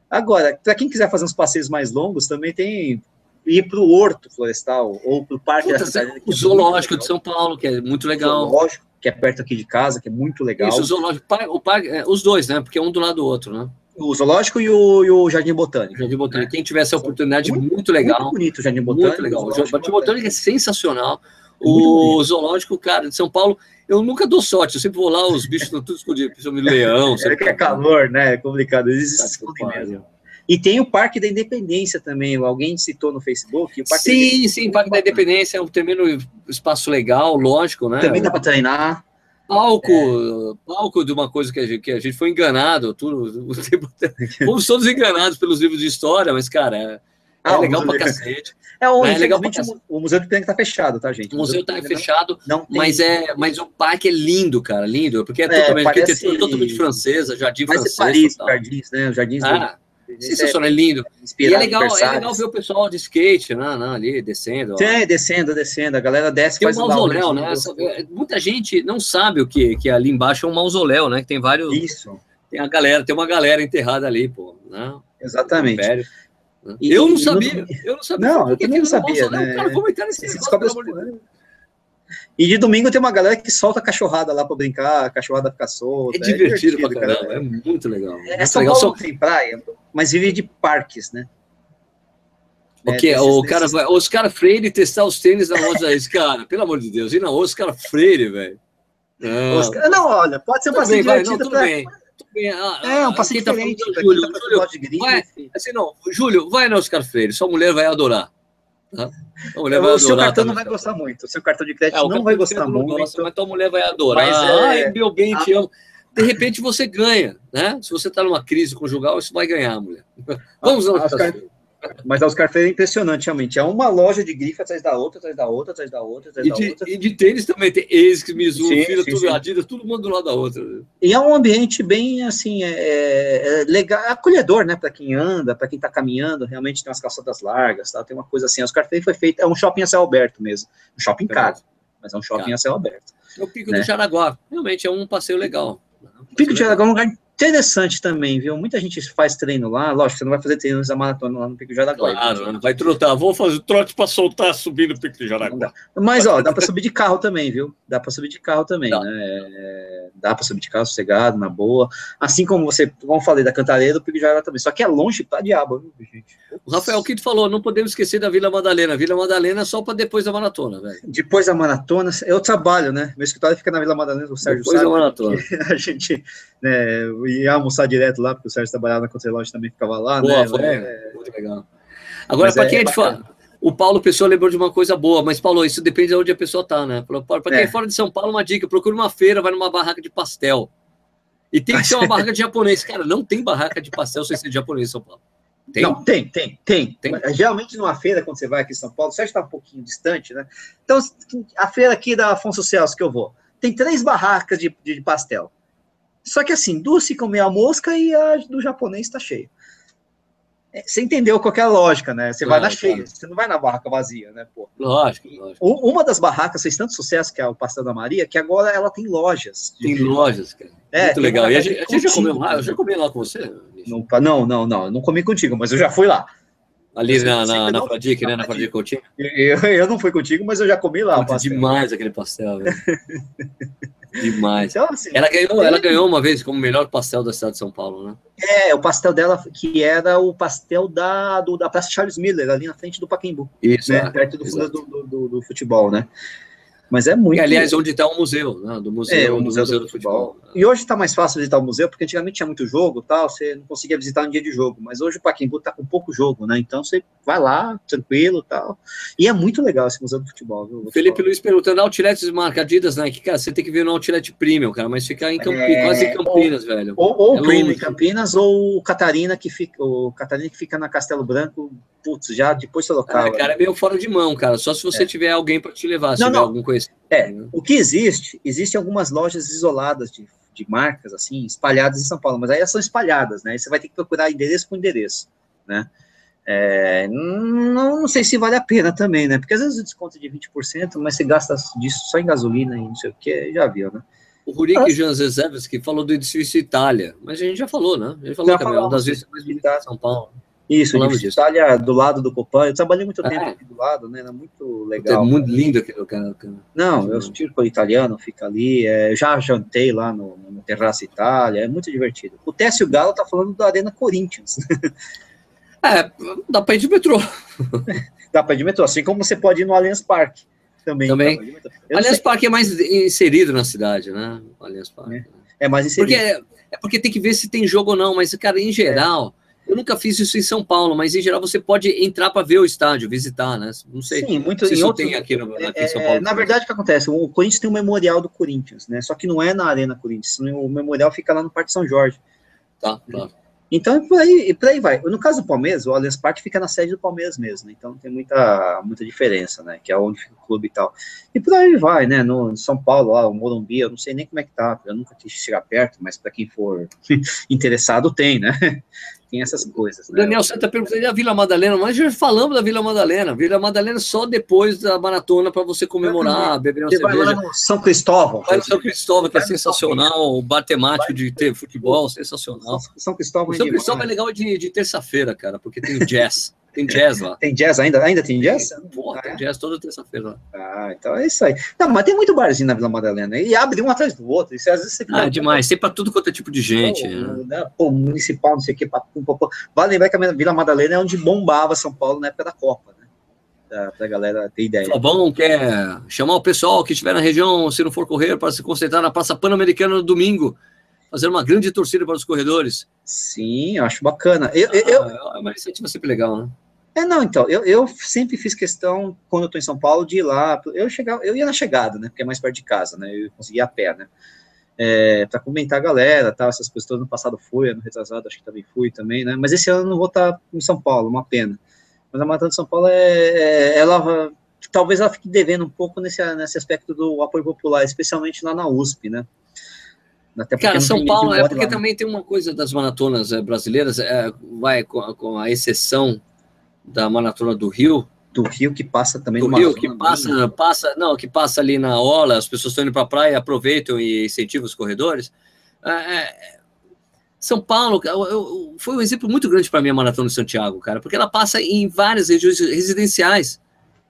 Agora, para quem quiser fazer uns passeios mais longos, também tem ir para o Horto Florestal ou para o Parque Puta, da Cidade. O Zoológico de São Paulo, que é muito legal. O zoológico que é perto aqui de casa, que é muito legal. Isso, o zoológico, o parque, é, os dois, né? Porque é um do lado do outro, né? O zoológico e o, e o Jardim Botânico. Jardim Botânico. Quem tiver essa oportunidade, muito, muito legal. Muito bonito o Jardim Botânico. Muito legal. O Jardim Botânico, Botânico é sensacional. O zoológico, cara, de São Paulo, eu nunca dou sorte, eu sempre vou lá, os bichos estão tudo escondidos, principalmente leão. É que é calor, né? É complicado, eles se escondem mesmo. E tem o Parque da Independência também, alguém citou no Facebook. sim, sim, o Parque da Independência é um tremendo espaço legal, lógico, né? Também dá para treinar. Palco, é. palco de uma coisa que a gente, que a gente foi enganado, tudo, fomos todos enganados pelos livros de história, mas, cara, é, é ah, legal pra cacete. É, o, é legal pra cacete. o Museu do Ipiranga tá fechado, tá, gente? O museu, tá fechado, não, mas, é, mas o parque é lindo, cara, lindo, porque é, é totalmente, parece... totalmente francesa, jardim francês. Paris, jardins, né? Jardins ah, do Sensacional, é lindo. E é legal, é legal ver o pessoal de skate, né, né ali, descendo. Tem, descendo, descendo. A galera desce tem faz um mausoléu, né? É, muita gente não sabe o que, que ali embaixo é um mausoléu, né? Que tem vários. Isso. Tem a galera, tem uma galera enterrada ali, pô. Né? Exatamente. Império, né? E, eu não sabia, eu não sabia. Não, eu também não sabia. Né? Cara, como é que nesse negócio, e de domingo tem uma galera que solta cachorrada lá para brincar, a cachorrada fica solta. É divertido, é divertido pra caramba, cara. é muito legal. É, muito São legal. Paulo tem praia, mas vive de parques, né? O que? É, o cara vai, os caras freire testar os tênis na loja deles, cara, pelo amor de Deus, e na outra, os caras freire, velho. Não, Oscar... não olha, pode ser um passeio divertido. Não, tudo pra... bem. Ah, é, um passeio tá diferente. Tá Júlio, Júlio, vai, assim, não, Júlio, vai no Oscar Freire, sua mulher vai adorar. Tá? Mulher vai o seu cartão não vai gostar muito, o seu cartão de crédito é, não vai gostar muito. Gosta, mas tua mulher vai adorar. Mas, é... Ai, meu bem, te amo. De repente você ganha, né? Se você está numa crise conjugal, isso vai ganhar, mulher. Vamos ao Oscar Freire. Mas a Oscar Freire é impressionante, realmente. É uma loja de grife atrás da outra, atrás da outra, atrás da outra, atrás e da de, outra. E de tênis também tem ASICS, Mizuno, Fila, tudo, sim. Adidas, tudo mundo do lado da outra. E é um ambiente bem, assim, é, é legal, acolhedor, né, para quem anda, para quem está caminhando, realmente tem umas calçadas largas, tá? tem uma coisa assim. A Oscar Freire foi feita, é um shopping a céu aberto mesmo, um shopping é caro, mas é um shopping caro. a céu aberto. É o Pico né? do Jaraguá, realmente é um passeio legal. Pico do Jaraguá é um lugar interessante também, viu? Muita gente faz treino lá, lógico, você não vai fazer treino da maratona lá no Pico de Jaraguá. Claro, não vai trotar, vou fazer trote para soltar subindo o Pico de Jaraguá. Mas, ó, dá para subir de carro também, viu? Dá para subir de carro também, dá. né? É, dá para subir de carro sossegado, na boa. Assim como você, como eu falei, da Cantareira, o Pico de Jaraguá também. Só que é longe pra diabo, viu, gente? O Rafael Quinto falou, não podemos esquecer da Vila Madalena. Vila Madalena é só para depois da maratona, velho. Depois da maratona, eu trabalho, né? Meu escritório fica na Vila Madalena, o Sérgio depois da maratona. A gente né, ia almoçar direto lá, porque o Sérgio trabalhava na Contralógica também ficava lá, Boa, né? Foi, é, muito legal. Agora, para quem é de fora, o Paulo Pessoa lembrou de uma coisa boa, mas Paulo, isso depende de onde a pessoa tá, né? Para quem é. é fora de São Paulo, uma dica: procura uma feira, vai numa barraca de pastel. E tem que ser uma barraca de japonês. Cara, não tem barraca de pastel sem ser de japonês em São Paulo. Tem? Não, tem, tem, tem, tem. Geralmente numa feira, quando você vai aqui em São Paulo, o Sérgio está um pouquinho distante, né? Então, a feira aqui da Afonso Celso que eu vou, tem três barracas de, de pastel. Só que assim, duas ficam meio a mosca e a do japonês está cheia. Você entendeu qual é a lógica, né? Você claro, vai na cheia, claro. você não vai na barraca vazia, né? Pô. Lógico, lógico. Uma das barracas fez tanto sucesso, que é o Pastel da Maria, que agora ela tem lojas. Tem lojas, cara. É, Muito legal. E a gente, já comeu lá? Eu já comi lá com você? Não, não, não, não, eu não comi contigo, mas eu já fui lá. Ali na, na, na Fradique, né? Na Fradique Coutinho. Eu, eu não fui contigo, mas eu já comi lá. Muito demais aquele pastel, velho. Demais. Então, assim, ela, ganhou, ela ganhou uma vez como melhor pastel da cidade de São Paulo, né? É, o pastel dela, que era o pastel da, do, da Praça Charles Miller, ali na frente do Paquembu. Isso, né? é, perto do, do, do, do, futebol, né? Mas é muito. E, aliás, onde está o museu, né? Do museu, é, o museu, do, museu do, futebol. futebol. E hoje está mais fácil visitar o museu, porque antigamente tinha muito jogo tal, você não conseguia visitar no dia de jogo. Mas hoje o Paquembu está com pouco jogo, né? Então você vai lá, tranquilo tal. E é muito legal esse museu do futebol, viu? Felipe Luiz perguntando, Outlet marca Adidas, né? Que, cara, você tem que ver no Outlet Premium, cara, mas ficar em Campinas, é... quase em Campinas, ou, velho. Ou, ou é Premium em Campinas, ou o Catarina, que fica, o Catarina que fica na Castelo Branco, putz, já depois do local. Ah, cara, é meio fora de mão, cara. Só se você é. tiver alguém para te levar, se não, tiver não. algum conhecido. É, o que existe, existem algumas lojas isoladas de, de marcas, assim, espalhadas em São Paulo, mas aí elas são espalhadas, né? Aí você vai ter que procurar endereço por endereço, né? É, não, não, sei se vale a pena também, né? Porque às vezes o desconto é de 20%, mas você gasta disso só em gasolina e não sei o que, já viu, né? O Rurik ah. Janzezevski falou do edifício Itália, mas a gente já falou, né? A gente falou já que é uma das vezes mais de São Paulo. Isso, de Itália do lado do Copan. Eu trabalhei muito tempo é. aqui do lado, né? Era muito legal. É muito lindo aquele lugar. Não, eu tiro com o italiano, fica ali. É, já jantei lá no, no Terraço Itália, é muito divertido. O Técio Galo tá falando da Arena Corinthians. É, dá para ir de metrô. dá para ir de metrô, assim como você pode ir no Allianz Parque. Também. também. Allianz Parque é mais inserido na cidade, né? Allianz Parque. É, é mais inserido. Porque, é, é porque tem que ver se tem jogo ou não, mas, cara, em geral. É eu nunca fiz isso em São Paulo, mas em geral você pode entrar para ver o estádio, visitar, né? Não sei Sim, muito, se isso outro, tem aqui, no, aqui é, em São Paulo. Na verdade, o que acontece? O Corinthians tem um memorial do Corinthians, né? Só que não é na Arena Corinthians. O memorial fica lá no Parque São Jorge. Tá, claro. Então, é por aí, por aí vai. No caso do Palmeiras, o Allianz Parque fica na sede do Palmeiras mesmo, né? então tem muita, muita diferença, né? Que é onde fica o clube e tal. E por aí vai, né? No São Paulo, lá, o Morumbi, eu não sei nem como é que tá, eu nunca quis chegar perto, mas para quem for interessado, tem, né? Tem essas coisas. Né? Daniel Santa perguntando a Vila Madalena, mas já falamos da Vila Madalena. Vila Madalena só depois da maratona para você comemorar, beber uma você cerveja. Vai lá no São Cristóvão. Vai no São Cristóvão, que é sensacional. O bar temático de ter futebol, sensacional. São Cristóvão, o São Cristóvão é legal de, de terça-feira, cara, porque tem jazz. Tem jazz lá. Tem jazz ainda? Ainda tem jazz? Ah, tem é? jazz toda terça-feira lá. Ah, então é isso aí. Não, mas tem muito barzinho na Vila Madalena. E abre um atrás do outro. Isso, às vezes você ah, demais. Tem para tudo quanto é tipo de gente. Pô, né? Pô, municipal, não sei o que. Vale lembrar que a Vila Madalena é onde bombava São Paulo na época da Copa, né? para a galera ter ideia. Fabão quer chamar o pessoal que estiver na região, se não for correr, para se concentrar na Praça Pan-Americana no domingo, fazer uma grande torcida para os corredores. Sim, eu acho bacana. Eu, eu, ah, é uma iniciativa sempre legal, né? É, não, então, eu, eu sempre fiz questão, quando eu estou em São Paulo, de ir lá. Eu, chegava, eu ia na chegada, né? Porque é mais perto de casa, né? Eu conseguia a pé, né? É, para comentar a galera, tal, essas coisas todas. No passado fui, ano retrasado, acho que também fui também, né? Mas esse ano não vou estar tá em São Paulo, uma pena. Mas a Maratona de São Paulo é, é ela talvez ela fique devendo um pouco nesse, nesse aspecto do apoio popular, especialmente lá na USP, né? Cara, São Paulo é porque lá, também tem uma coisa das maratonas é, brasileiras, é, vai com, com, a exceção da maratona do Rio. Do Rio que passa também do Rio que passa, passa, não, que passa ali na orla, as pessoas estão indo para a praia, aproveitam e incentivam os corredores. É, é são Paulo eu, eu, foi um exemplo muito grande para mim a maratona de Santiago, cara, porque ela passa em várias regiões residenciais.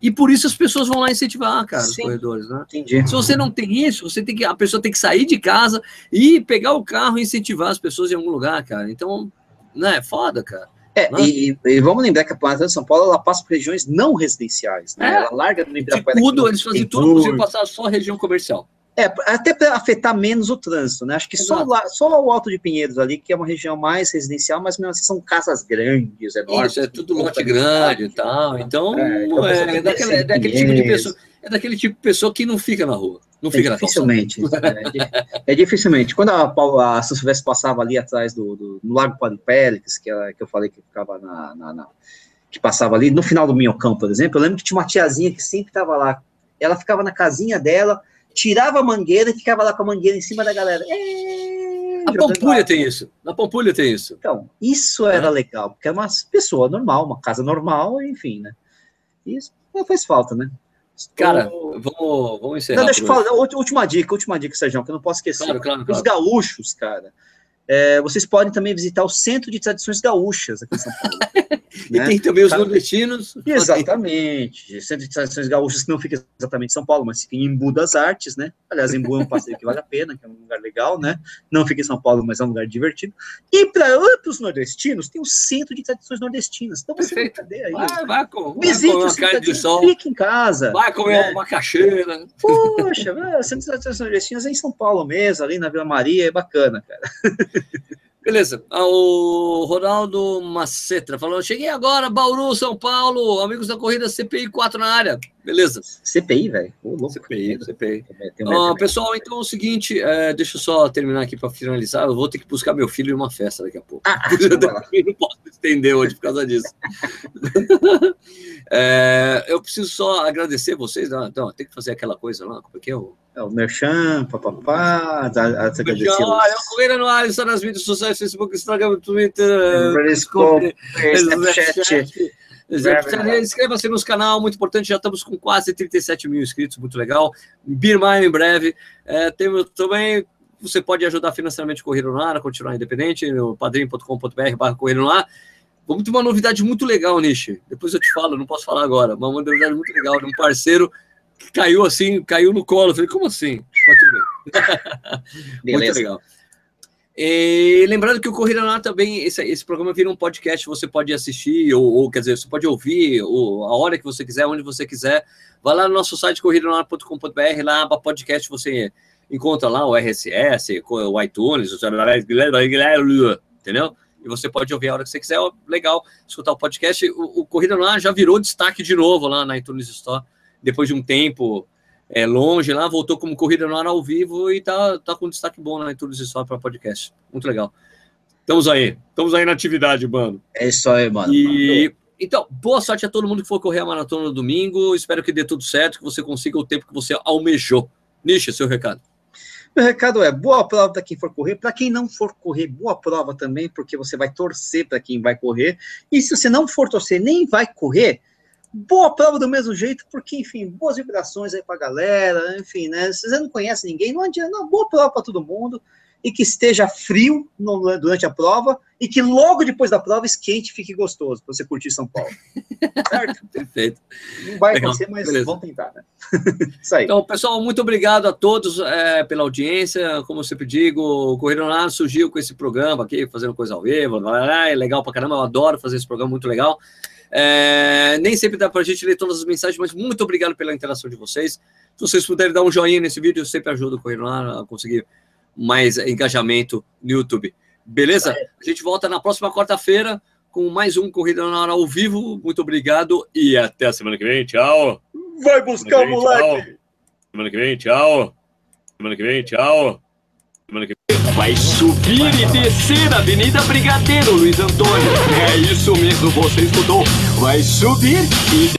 E por isso as pessoas vão lá incentivar, cara, Sim, os corredores, né? Entendi. Se você não tem isso, você tem que a pessoa tem que sair de casa e pegar o carro e incentivar as pessoas em algum lugar, cara. Então, né, é foda, cara. É, né? e, e, vamos lembrar que a Maratona de São Paulo ela passa por regiões não residenciais, né? É. Ela larga no Ibirapuera. Tudo, eles fazem tudo possível passar só a região comercial. É, até para afetar menos o trânsito, né? Acho que só, lá, só o Alto de Pinheiros ali, que é uma região mais residencial, mas mesmo assim são casas grandes, enormes. Isso, é tudo lote grande e tal. Então, é, então é, é, daquele, é daquele tipo de pessoa. É daquele tipo de pessoa que não fica na rua. Não fica é, dificilmente. É, é, dificilmente. Quando a, a São Silvestre passava ali atrás do, do no Lago Paripélix, que, que eu falei que ficava na, na, na, que passava ali, no final do Minhocão, por exemplo, eu lembro que tinha uma tiazinha que sempre estava lá. Ela ficava na casinha dela, tirava a mangueira e ficava lá com a mangueira em cima da galera. É, a Pampulha tem isso. Na Pampulha tem isso. Então, isso era é. legal, porque é uma pessoa normal, uma casa normal, enfim, né? Isso não faz falta, né? Cara, vamos, vamos encerrar. Não, deixa eu falar, última dica, última dica, Sérgio, que eu não posso esquecer. Claro, claro, claro. Os gaúchos, cara, é, vocês podem também visitar o Centro de Tradições Gaúchas aqui em São Paulo. e né? tem também os nordestinos. Exatamente. Centro de Tradições Gaúchas que não fica exatamente em São Paulo, mas fica em Embu das Artes, né? Aliás, Embu é um passeio que vale a pena, que é um lugar legal, né? Não fica em São Paulo, mas é um lugar divertido. E para os nordestinos, tem o Centro de Tradições Nordestinas. Então você Perfeito. cadê aí? Vai, vai, com, Visite vai o Centro de Sol. Fique em casa. Vai comer né? uma cacheira. Poxa, o Centro de Tradições Nordestinas é em São Paulo mesmo, ali na Vila Maria, é bacana, cara. Beleza. Ah, o Ronaldo Macetra falou: cheguei agora, Bauru, São Paulo, amigos da corrida CPI 4 na área. Beleza. CPI, velho. CPI, CPI. Ah, pessoal, então é o seguinte: é, deixa eu só terminar aqui para finalizar. Eu vou ter que buscar meu filho em uma festa daqui a pouco. Ah, eu não posso estender hoje por causa disso. é, eu preciso só agradecer vocês. Não, então, tem que fazer aquela coisa lá. Como é que é o. É o Merchan, papapá, agradecer. Olha, o Correia no ar, está nas mídias sociais, Facebook, Instagram, Twitter, Periscope, Snapchat. Inscreva-se no canal, muito importante. Já estamos com quase 37 mil inscritos, muito legal. Birmine em breve. É, temos também. Você pode ajudar financeiramente o Correio no Ar a continuar independente no padrim.com.br/barra Correio no Ar. Vamos ter uma novidade muito legal, Nishi. Depois eu te falo, não posso falar agora. Uma novidade muito legal de um parceiro que caiu assim, caiu no colo. Eu falei, como assim? Mas tudo bem. muito legal. E lembrando que o Corrida Ar também, esse, esse programa vira um podcast, você pode assistir, ou, ou quer dizer, você pode ouvir ou, a hora que você quiser, onde você quiser. Vai lá no nosso site corridanoar.com.br, lá na podcast você encontra lá o RSS, o iTunes, entendeu? E você pode ouvir a hora que você quiser. Legal escutar o podcast. O, o Corrida Ar já virou destaque de novo lá na iTunes Store, depois de um tempo é, longe lá, voltou como Corrida no Ar ao vivo e tá, tá com destaque bom na Tours História para podcast. Muito legal. Estamos aí, estamos aí na atividade, mano. É isso aí, mano. E, então, boa sorte a todo mundo que for correr a maratona no domingo. Espero que dê tudo certo, que você consiga o tempo que você almejou. Nisha, seu recado. Meu recado é boa prova para quem for correr, para quem não for correr, boa prova também, porque você vai torcer para quem vai correr. E se você não for torcer, nem vai correr, boa prova do mesmo jeito, porque, enfim, boas vibrações aí pra galera, enfim, né? Se você não conhece ninguém, não adianta, não, boa prova para todo mundo, e que esteja frio no, durante a prova, e que logo depois da prova esquente fique gostoso, para você curtir São Paulo. Certo? Perfeito. Não vai Legal. acontecer, mas Beleza. vamos tentar, né? Isso aí. Então, pessoal, muito obrigado a todos é, pela audiência. Como eu sempre digo, o Correio Online surgiu com esse programa aqui, fazendo coisa ao vivo, é legal pra caramba, eu adoro fazer esse programa, muito legal. É, nem sempre dá para a gente ler todas as mensagens, mas muito obrigado pela interação de vocês. Se vocês puderem dar um joinha nesse vídeo, eu sempre ajudo o Correio a conseguir mais engajamento no YouTube. Beleza? A gente volta na próxima quarta-feira com mais um Corrida na Hora ao vivo. Muito obrigado e até a semana que vem. Tchau. Vai buscar o moleque. Tchau. Semana que vem, tchau. Semana que vem, tchau. Semana que vem. Vai subir e descer a Avenida Brigadeiro, Luiz Antônio. É isso mesmo, você escutou. Vai subir e